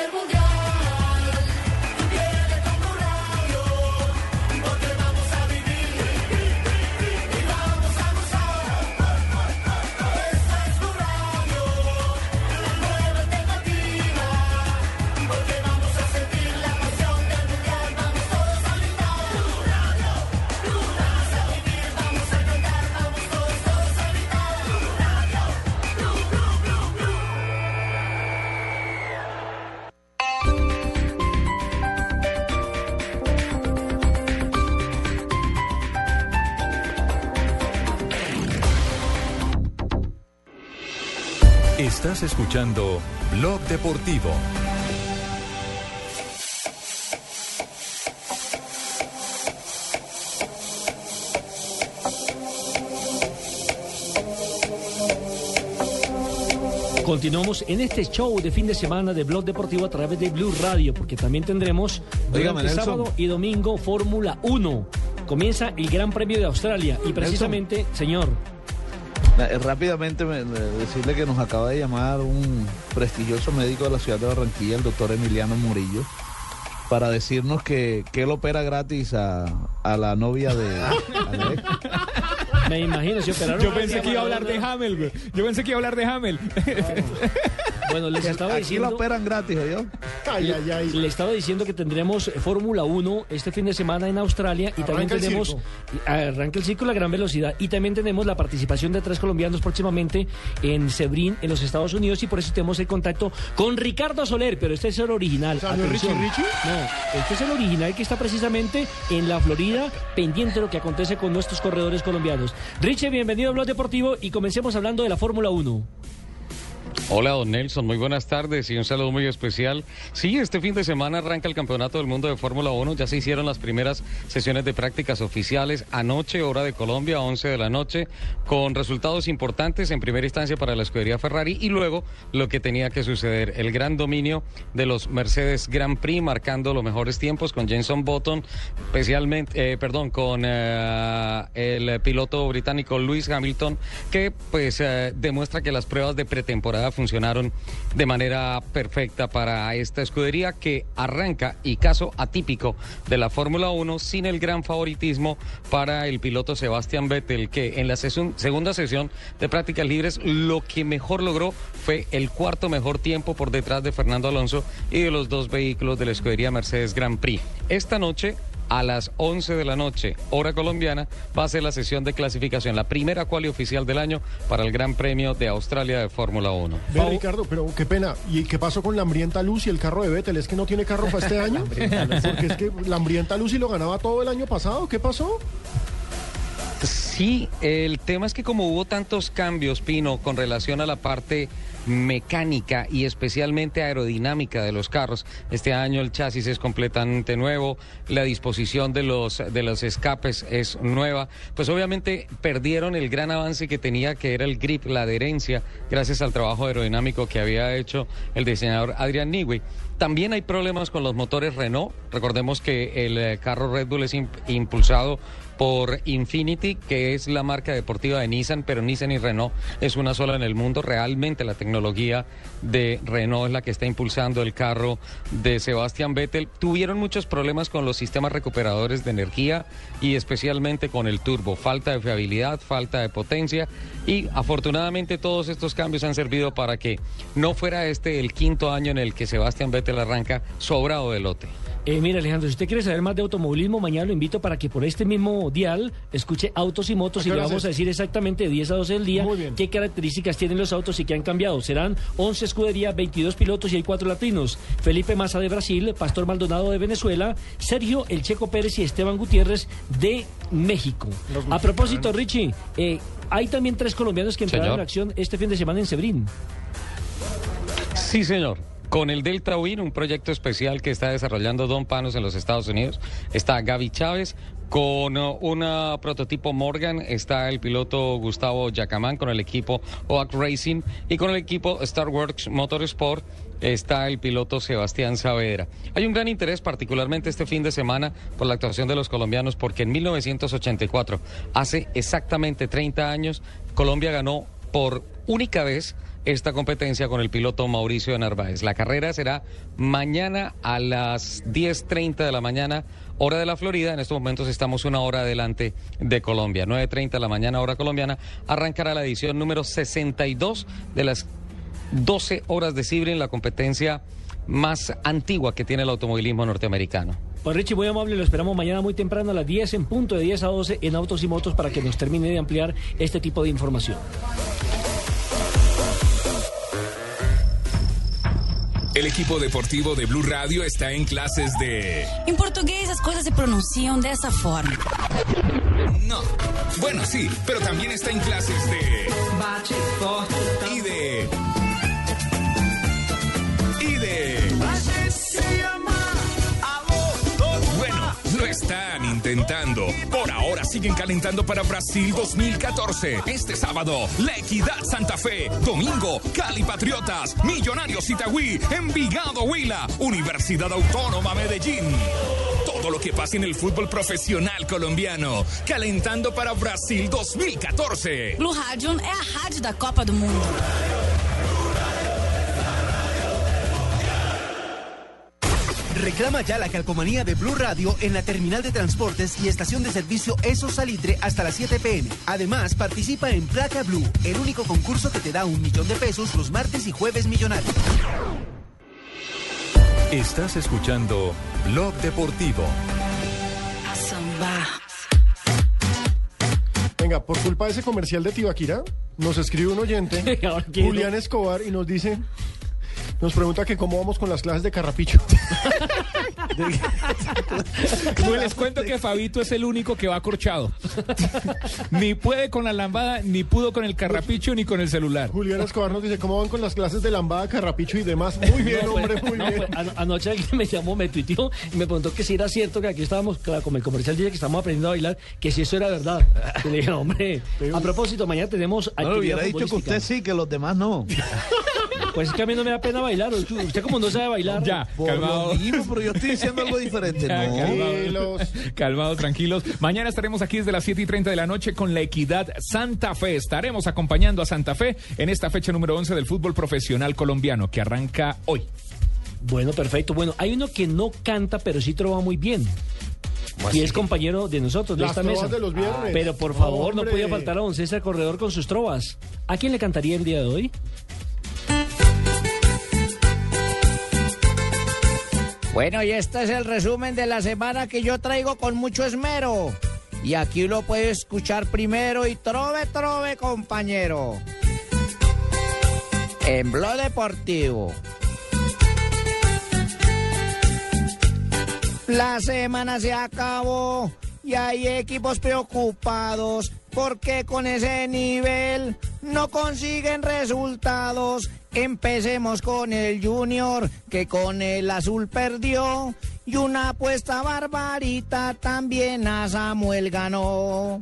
Estás escuchando Blog Deportivo. Continuamos en este show de fin de semana de Blog Deportivo a través de Blue Radio, porque también tendremos Dígame, durante sábado y domingo Fórmula 1. Comienza el Gran Premio de Australia y precisamente, señor, Rápidamente me- me- decirle que nos acaba de llamar un prestigioso médico de la ciudad de Barranquilla, el doctor Emiliano Murillo, para decirnos que, que él opera gratis a, a la novia de Alex. me imagino, si operaron. Yo pensé que iba a hablar de Hamel, güey. Yo pensé que iba a hablar de Hamel. Bueno, les [LAUGHS] estaba Aquí diciendo. la operan gratis, ¿oyó? Le, le estaba diciendo que tendremos eh, Fórmula 1 este fin de semana en Australia y también Arranca el tenemos circo. arranca el ciclo a gran velocidad y también tenemos la participación de tres colombianos próximamente en Sebring en los Estados Unidos y por eso tenemos el contacto con Ricardo Soler, pero este es el original. sea, ¿no es Richie Atención. No, este es el original que está precisamente en la Florida, pendiente de lo que acontece con nuestros corredores colombianos. Richie, bienvenido a Blog Deportivo y comencemos hablando de la Fórmula 1. Hola, don Nelson, muy buenas tardes y un saludo muy especial. Sí, este fin de semana arranca el Campeonato del Mundo de Fórmula 1. Ya se hicieron las primeras sesiones de prácticas oficiales anoche, hora de Colombia, 11 de la noche, con resultados importantes en primera instancia para la escudería Ferrari y luego lo que tenía que suceder, el gran dominio de los Mercedes Grand Prix, marcando los mejores tiempos con Jenson Button, especialmente, eh, perdón, con eh, el piloto británico Lewis Hamilton, que pues eh, demuestra que las pruebas de pretemporada funcionaron de manera perfecta para esta escudería que arranca y caso atípico de la Fórmula 1 sin el gran favoritismo para el piloto Sebastián Vettel que en la segunda sesión de prácticas libres lo que mejor logró fue el cuarto mejor tiempo por detrás de Fernando Alonso y de los dos vehículos de la escudería Mercedes Grand Prix. Esta noche a las 11 de la noche, hora colombiana, va a ser la sesión de clasificación, la primera quali oficial del año para el Gran Premio de Australia de Fórmula 1. Ve, Ricardo, pero qué pena. ¿Y qué pasó con la hambrienta Luz y el carro de Vettel? ¿Es que no tiene carro para este [LAUGHS] año? Porque es que la hambrienta Luz y lo ganaba todo el año pasado. ¿Qué pasó? Sí, el tema es que como hubo tantos cambios, Pino, con relación a la parte mecánica y especialmente aerodinámica de los carros, este año el chasis es completamente nuevo, la disposición de los, de los escapes es nueva, pues obviamente perdieron el gran avance que tenía, que era el grip, la adherencia, gracias al trabajo aerodinámico que había hecho el diseñador Adrian Newey. También hay problemas con los motores Renault. Recordemos que el eh, carro Red Bull es imp- impulsado por Infinity, que es la marca deportiva de Nissan, pero Nissan y Renault es una sola en el mundo. Realmente la tecnología de Renault es la que está impulsando el carro de Sebastian Vettel. Tuvieron muchos problemas con los sistemas recuperadores de energía y especialmente con el turbo. Falta de fiabilidad, falta de potencia y afortunadamente todos estos cambios han servido para que no fuera este el quinto año en el que Sebastian Vettel arranca sobrado de lote. Eh, mira, Alejandro, si usted quiere saber más de automovilismo, mañana lo invito para que por este mismo dial escuche Autos y Motos ¿A qué y le vamos es? a decir exactamente de 10 a 12 del día qué características tienen los autos y qué han cambiado. Serán 11 escuderías, 22 pilotos y hay cuatro latinos. Felipe Massa de Brasil, Pastor Maldonado de Venezuela, Sergio El Checo Pérez y Esteban Gutiérrez de México. A propósito, Richie, eh, hay también tres colombianos que entrarán Señor. en acción este fin de semana en Sebrín. Sí, señor. Con el Delta Win, un proyecto especial que está desarrollando Don Panos en los Estados Unidos, está Gaby Chávez. Con uh, un prototipo Morgan está el piloto Gustavo Yacamán con el equipo OAC Racing y con el equipo Star Wars Motorsport está el piloto Sebastián Saavedra. Hay un gran interés, particularmente este fin de semana, por la actuación de los colombianos, porque en 1984, hace exactamente 30 años, Colombia ganó por única vez esta competencia con el piloto Mauricio de Narváez. La carrera será mañana a las 10.30 de la mañana, hora de la Florida. En estos momentos estamos una hora adelante de Colombia. 9.30 de la mañana, hora colombiana. Arrancará la edición número 62 de las 12 horas de Sibrin, la competencia más antigua que tiene el automovilismo norteamericano. Pues Richie, muy amable, lo esperamos mañana muy temprano a las 10 en punto de 10 a 12 en Autos y Motos para que nos termine de ampliar este tipo de información. El equipo deportivo de Blue Radio está en clases de. En portugués las cosas se pronuncian de esa forma. No. Bueno, sí, pero también está en clases de. Bate, corte, y de. Y de. Intentando. Por ahora siguen calentando para Brasil 2014. Este sábado, La Equidad Santa Fe. Domingo, Cali Patriotas. Millonarios Itagüí. Envigado Huila. Universidad Autónoma Medellín. Todo lo que pasa en el fútbol profesional colombiano. Calentando para Brasil 2014. Blue Rádio é a rádio da Copa do Mundo. Reclama ya la calcomanía de Blue Radio en la terminal de transportes y estación de servicio Eso Salitre hasta las 7 pm. Además, participa en Placa Blue, el único concurso que te da un millón de pesos los martes y jueves millonarios. Estás escuchando Blog Deportivo. Venga, por culpa de ese comercial de Tibaquira, nos escribe un oyente, [LAUGHS] Julián Escobar, y nos dice, nos pregunta que cómo vamos con las clases de carrapicho. [LAUGHS] No les cuento que Fabito es el único que va acorchado. ni puede con la lambada, ni pudo con el carrapicho, ni con el celular. Julián Escobar nos dice, ¿cómo van con las clases de lambada, carrapicho y demás? Muy bien, No, pues, hombre, muy no, bien. pues, ano- anoche alguien me llamó, me tuiteó y me preguntó que si era cierto que aquí estábamos, claro, como el comercial dice que estamos aprendiendo a bailar, que si eso era verdad. Y le dije, hombre, a propósito, mañana tenemos No hubiera dicho que usted sí, que los demás no. Pues es que a mí no me da pena bailar. Usted, usted como no sabe bailar. Ya, Por calmado. lo mismo, pero yo estoy diciendo algo diferente. [LAUGHS] Ya, No. calmados, calmados, tranquilos. Mañana estaremos aquí desde las 7 y 30 de la noche con la Equidad Santa Fe. Estaremos acompañando a Santa Fe en esta fecha número 11 del fútbol profesional colombiano que arranca hoy. Bueno, perfecto. Bueno, hay uno que no canta, pero sí trova muy bien. Y es compañero de nosotros, de Las esta mesa. de los viernes. Pero por favor, no podía faltar a don César Corredor con sus trovas. ¿A quién le cantaría el día de hoy? Bueno, y este es el resumen de la semana que yo traigo con mucho esmero. Y aquí lo puede escuchar primero y trove, trove, compañero. En Blog Deportivo. La semana se acabó y hay equipos preocupados porque con ese nivel no consiguen resultados. Empecemos con el Junior que con el azul perdió y una apuesta barbarita también a Samuel ganó.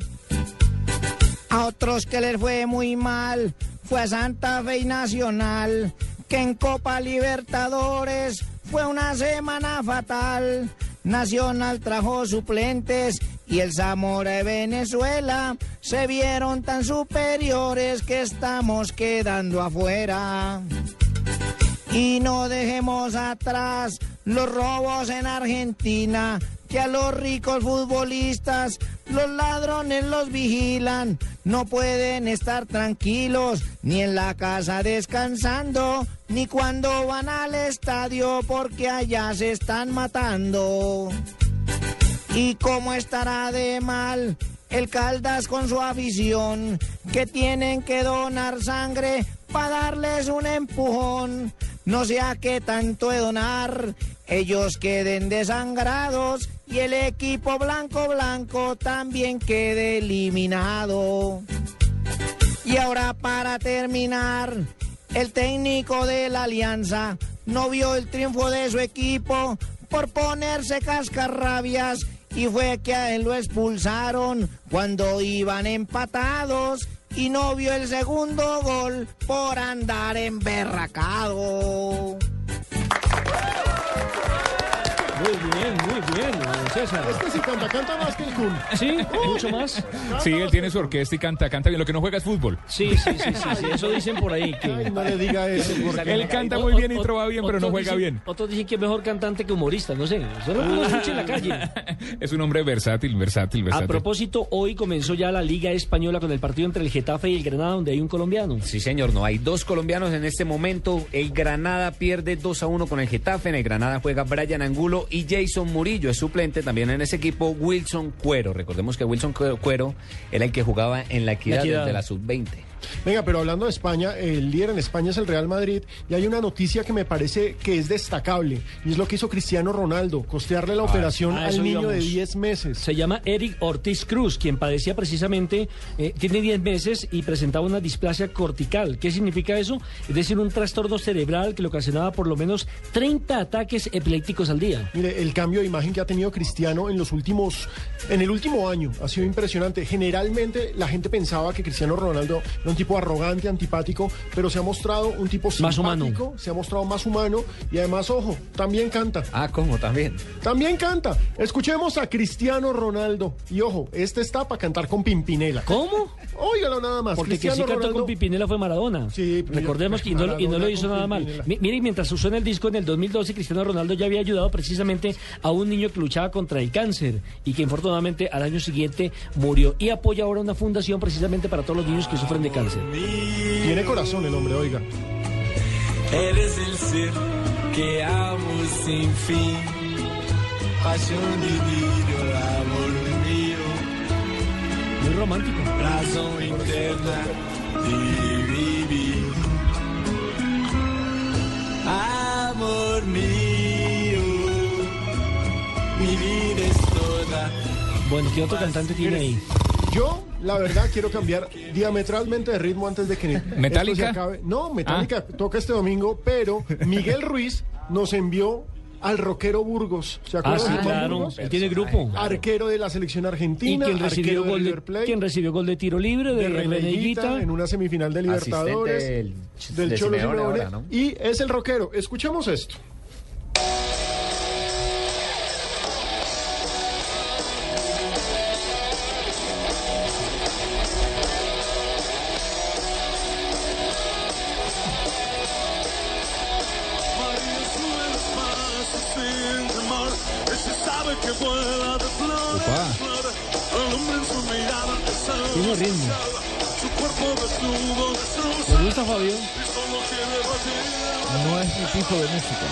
A otros que les fue muy mal fue a Santa Fe y Nacional, que en Copa Libertadores fue una semana fatal. Nacional trajo suplentes y el Zamora de Venezuela se vieron tan superiores que estamos quedando afuera. Y no dejemos atrás los robos en Argentina, que a los ricos futbolistas los ladrones los vigilan. No pueden estar tranquilos, ni en la casa descansando, ni cuando van al estadio porque allá se están matando. ¿Y cómo estará de mal el Caldas con su afición? Que tienen que donar sangre para darles un empujón. No sea que tanto de donar, ellos queden desangrados y el equipo blanco blanco también quede eliminado. Y ahora para terminar, el técnico de la Alianza no vio el triunfo de su equipo por ponerse cascarrabias y fue que a él lo expulsaron cuando iban empatados y no vio el segundo gol por andar emberracado. Muy bien, muy bien, don César. Este sí canta, canta más que el Kun. Sí, mucho más. Sí, él tiene su orquesta y canta, canta bien. Lo que no juega es fútbol. Sí, sí, sí, sí, sí, eso dicen por ahí. Que... Ay, no le diga eso. porque- Él canta muy bien y trova bien, pero no juega dicen- bien. Otros dicen que es mejor cantante que humorista, no sé. Eso no lo escucha en la calle. [LAUGHS] Es un hombre versátil, versátil, A versátil. propósito, hoy comenzó ya la Liga Española con el partido entre el Getafe y el Granada, donde hay un colombiano. Sí, señor, no hay dos colombianos en este momento. El Granada pierde 2 a 1 con el Getafe. En el Granada juega Brian Angulo y Jason Murillo es suplente también en ese equipo. Wilson Cuero. Recordemos que Wilson Cuero era el que jugaba en la equidad, La Equidad. desde la sub-20. Venga, pero hablando de España, el líder en España es el Real Madrid y hay una noticia que me parece que es destacable y es lo que hizo Cristiano Ronaldo, costearle la operación a al niño de íbamos. 10 meses. Se llama Eric Ortiz Cruz, quien padecía precisamente, eh, tiene 10 meses y presentaba una displasia cortical. ¿Qué significa eso? Es decir, un trastorno cerebral que le ocasionaba por lo menos 30 ataques epilépticos al día. Mire, el cambio de imagen que ha tenido Cristiano en los últimos, en el último año ha sido impresionante. Generalmente la gente pensaba que Cristiano Ronaldo era un tipo arrogante, antipático, pero se ha mostrado un tipo Más simpático, humano. se ha mostrado más humano y además, ojo, también canta. Ah, ¿cómo? También. También canta. Escuchemos a Cristiano Ronaldo. Y ojo, este está para cantar con Pimpinela. ¿Cómo? Óigalo nada más. Porque que Cristiano sí cantó Ronaldo- con Pipinela fue Maradona. Sí, pero- Recordemos que y no, lo- y no lo Maradona hizo nada mal. Pimpinela. Mi- Mire, mientras suena el disco en el 2012, Cristiano Ronaldo ya había ayudado precisamente a un niño que luchaba contra el cáncer y que infortunadamente al año siguiente murió. Y apoya ahora una fundación precisamente para todos los niños que sufren de cáncer. Tiene corazón el hombre, oiga. Eres el ser que amo sin fin. Pasión divino, amor mío. Muy romántico. Razón interna de vivir. Amor mío. Mi vida es toda. Bueno, ¿qué otro cantante tiene ahí? Yo, la verdad, quiero cambiar diametralmente de ritmo antes de que esto se acabe. No, Metallica toca este domingo, pero Miguel Ruiz nos envió al rockero Burgos. ¿Se Ah, acuerdan sí, Juan claro. Burgos? Él tiene grupo. Arquero de la selección Y argentina, quien recibió, gol de, quien recibió gol de tiro libre de, de en una semifinal de Libertadores Asistente del- del de Cholo Simeone Simeone, ahora, ¿no? y es el rockero. Escuchemos esto. Ritmo. ¿Le gusta, Fabio? No es mi tipo de música.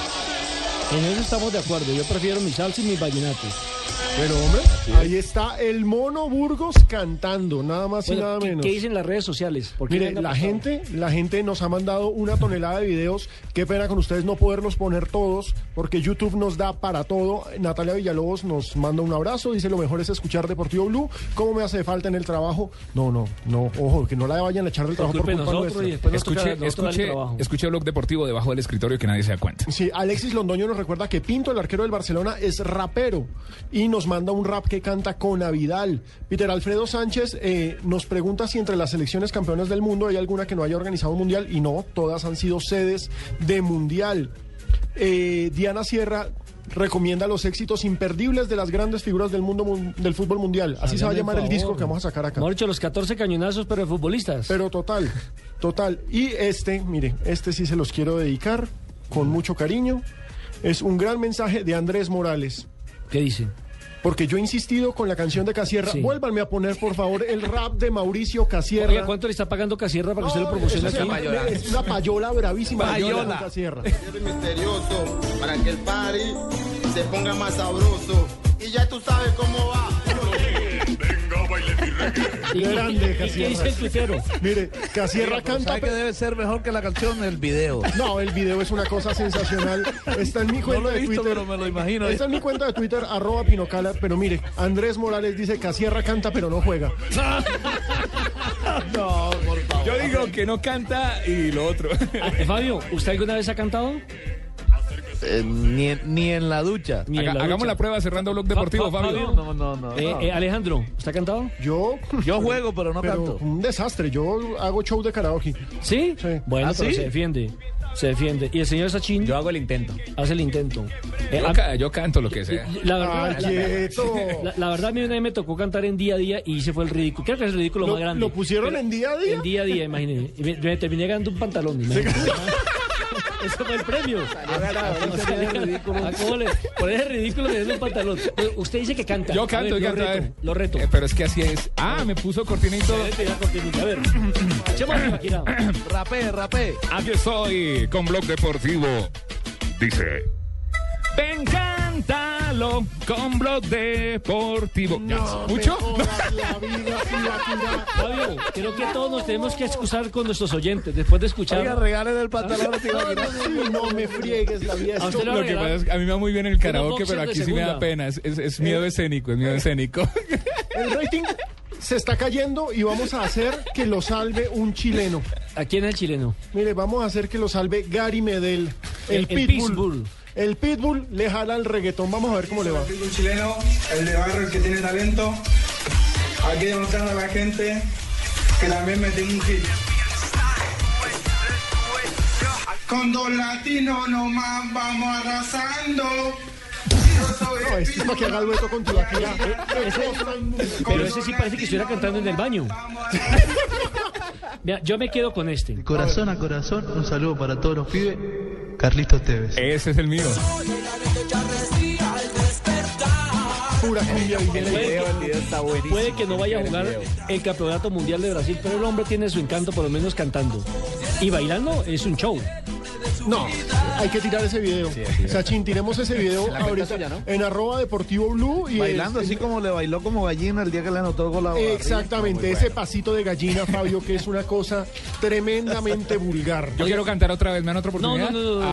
En eso estamos de acuerdo. Yo prefiero mi salsa y mis vallenatos. Pero hombre, ahí está el mono Burgos cantando, nada más y Bueno, nada ¿qué, menos. qué dicen las redes sociales? ¿Por qué Mire, la gente, la gente nos ha mandado una tonelada de videos. Qué pena con ustedes no poderlos poner todos, porque YouTube nos da para todo. Natalia Villalobos nos manda un abrazo, dice lo mejor es escuchar Deportivo Blue. ¿Cómo me hace falta en el trabajo? No, no, no, ojo, que no la vayan a echar del trabajo por culpa nuestra. y Escuche, darle escuche, trabajo. escuche Blog Deportivo debajo del escritorio que nadie se da cuenta. Sí, Alexis Londoño nos recuerda que Pinto, el arquero del Barcelona, es rapero y nos manda un rap que canta con Avidal. Peter Alfredo Sánchez eh, nos pregunta si entre las selecciones campeonas del mundo hay alguna que no haya organizado un mundial y no, todas han sido sedes de mundial. Eh, Diana Sierra recomienda los éxitos imperdibles de las grandes figuras del mundo mun- del fútbol mundial. Así se va a llamar el disco que vamos a sacar acá. Hemos hecho los 14 cañonazos, pero de futbolistas. Pero total, total. Y este, mire, este sí se los quiero dedicar con mucho cariño. Es un gran mensaje de Andrés Morales. ¿Qué dice? Porque yo he insistido con la canción de Casierra. Sí. Vuélvanme a poner, por favor, el rap de Mauricio Casierra. Oiga, ¿cuánto le está pagando Casierra para que usted lo promocione aquí? llama- Es una payola bravísima. Payola. Casierra. misterioso para que el party se ponga más sabroso. Y ya tú sabes cómo va. ¿Y qué- Grande, y qué Casierra. dice el tuitero? Mire, Casierra canta. ¿Sabe que debe ser mejor que la canción el video? No, el video es una cosa sensacional. Está en mi cuenta lo he de visto, Twitter. pero me lo imagino. Está en mi cuenta de Twitter, arroba Pinocala. Pero mire, Andrés Morales dice Casierra canta pero no juega. No, por favor. Yo digo que no canta y lo otro. Fabio, ¿usted alguna vez ha cantado? Eh, ni, en, ni en la ducha. Ni en Haga- la hagamos ducha. la prueba cerrando Blog Deportivo, Fa- fa- Fabio. No, no, no. Eh, no. eh, Alejandro, ¿usted ha cantado? Yo. Yo juego, pero no pero canto. un desastre. Yo hago show de karaoke. ¿Sí? Sí. Bueno, ¿Ah, pero sí? se defiende. Se defiende. ¿Y el señor Sachin? Yo hago el intento. Hace el intento. Eh, Yo, a- ca- yo canto lo que sea. la, verdad, Ah, la, quieto. la- la verdad, a mí una vez me tocó cantar en día a día y hice fue el ridículo. Creo que es el ridículo ¿Lo- más grande. lo pusieron Pero- en día a día? En día a día, imagínese. Me, me terminé ganando un pantalón. [LAUGHS] Eso fue el premio. ¿cómo le- Por ese ridículo dio un pantalón. Usted dice que canta. Yo canto, ver, yo lo canto. a reto, ver. Lo reto. Eh, pero es que así es. Ah, me puso cortina y todo. Vete, ya, cortinita. A ver. [CLEARS THROAT] Echemos la máquina. [CLEARS THROAT] Rapé, rapé. Aquí estoy con Blog Deportivo. Dice. Ven, cántalo con Blog Deportivo. No ¿Mucho? Fabio, creo que todos nos tenemos que excusar con nuestros oyentes después de escuchar. Oiga, regalen el pantalón no me friegues la vida. A lo Lo que pasa es que a mí me va muy bien el karaoke, pero aquí sí me da pena. Es, es- es miedo escénico, es miedo escénico. [LAUGHS] El rating se está cayendo y vamos a hacer que lo salve un chileno. ¿A quién es el chileno? Mire, vamos a hacer que lo salve Gary Medel, el, El- el pitbull. pitbull. El Pitbull le jala el reggaetón. Vamos a ver cómo le va. Un chileno, el de barrio, el que tiene talento. Aquí demostrando a la gente que también me tengo un hit. Con dos latinos nomás vamos arrasando. No, es para que haga dueto con Tibaquira. Pero ese sí parece que estuviera cantando en el baño. Mira, yo me quedo con este. Corazón a corazón, un saludo para todos los pibes. Carlitos Tevez. Ese es el mío. Pura cumbia Puede que, puede que no vaya a jugar el campeonato mundial de Brasil, pero el hombre tiene su encanto, por lo menos cantando. Y bailando es un show. No, hay que tirar ese video. Sachin, tiremos ese video ahorita suya, ¿no? en arroba deportivo blue. Y Bailando es- así como le bailó como gallina el día que le anotó el gol a. Exactamente, ese bueno. pasito de gallina, Fabio, que es una cosa tremendamente [LAUGHS] vulgar. Yo quiero cantar otra vez, ¿me dan otra oportunidad? no, no, no.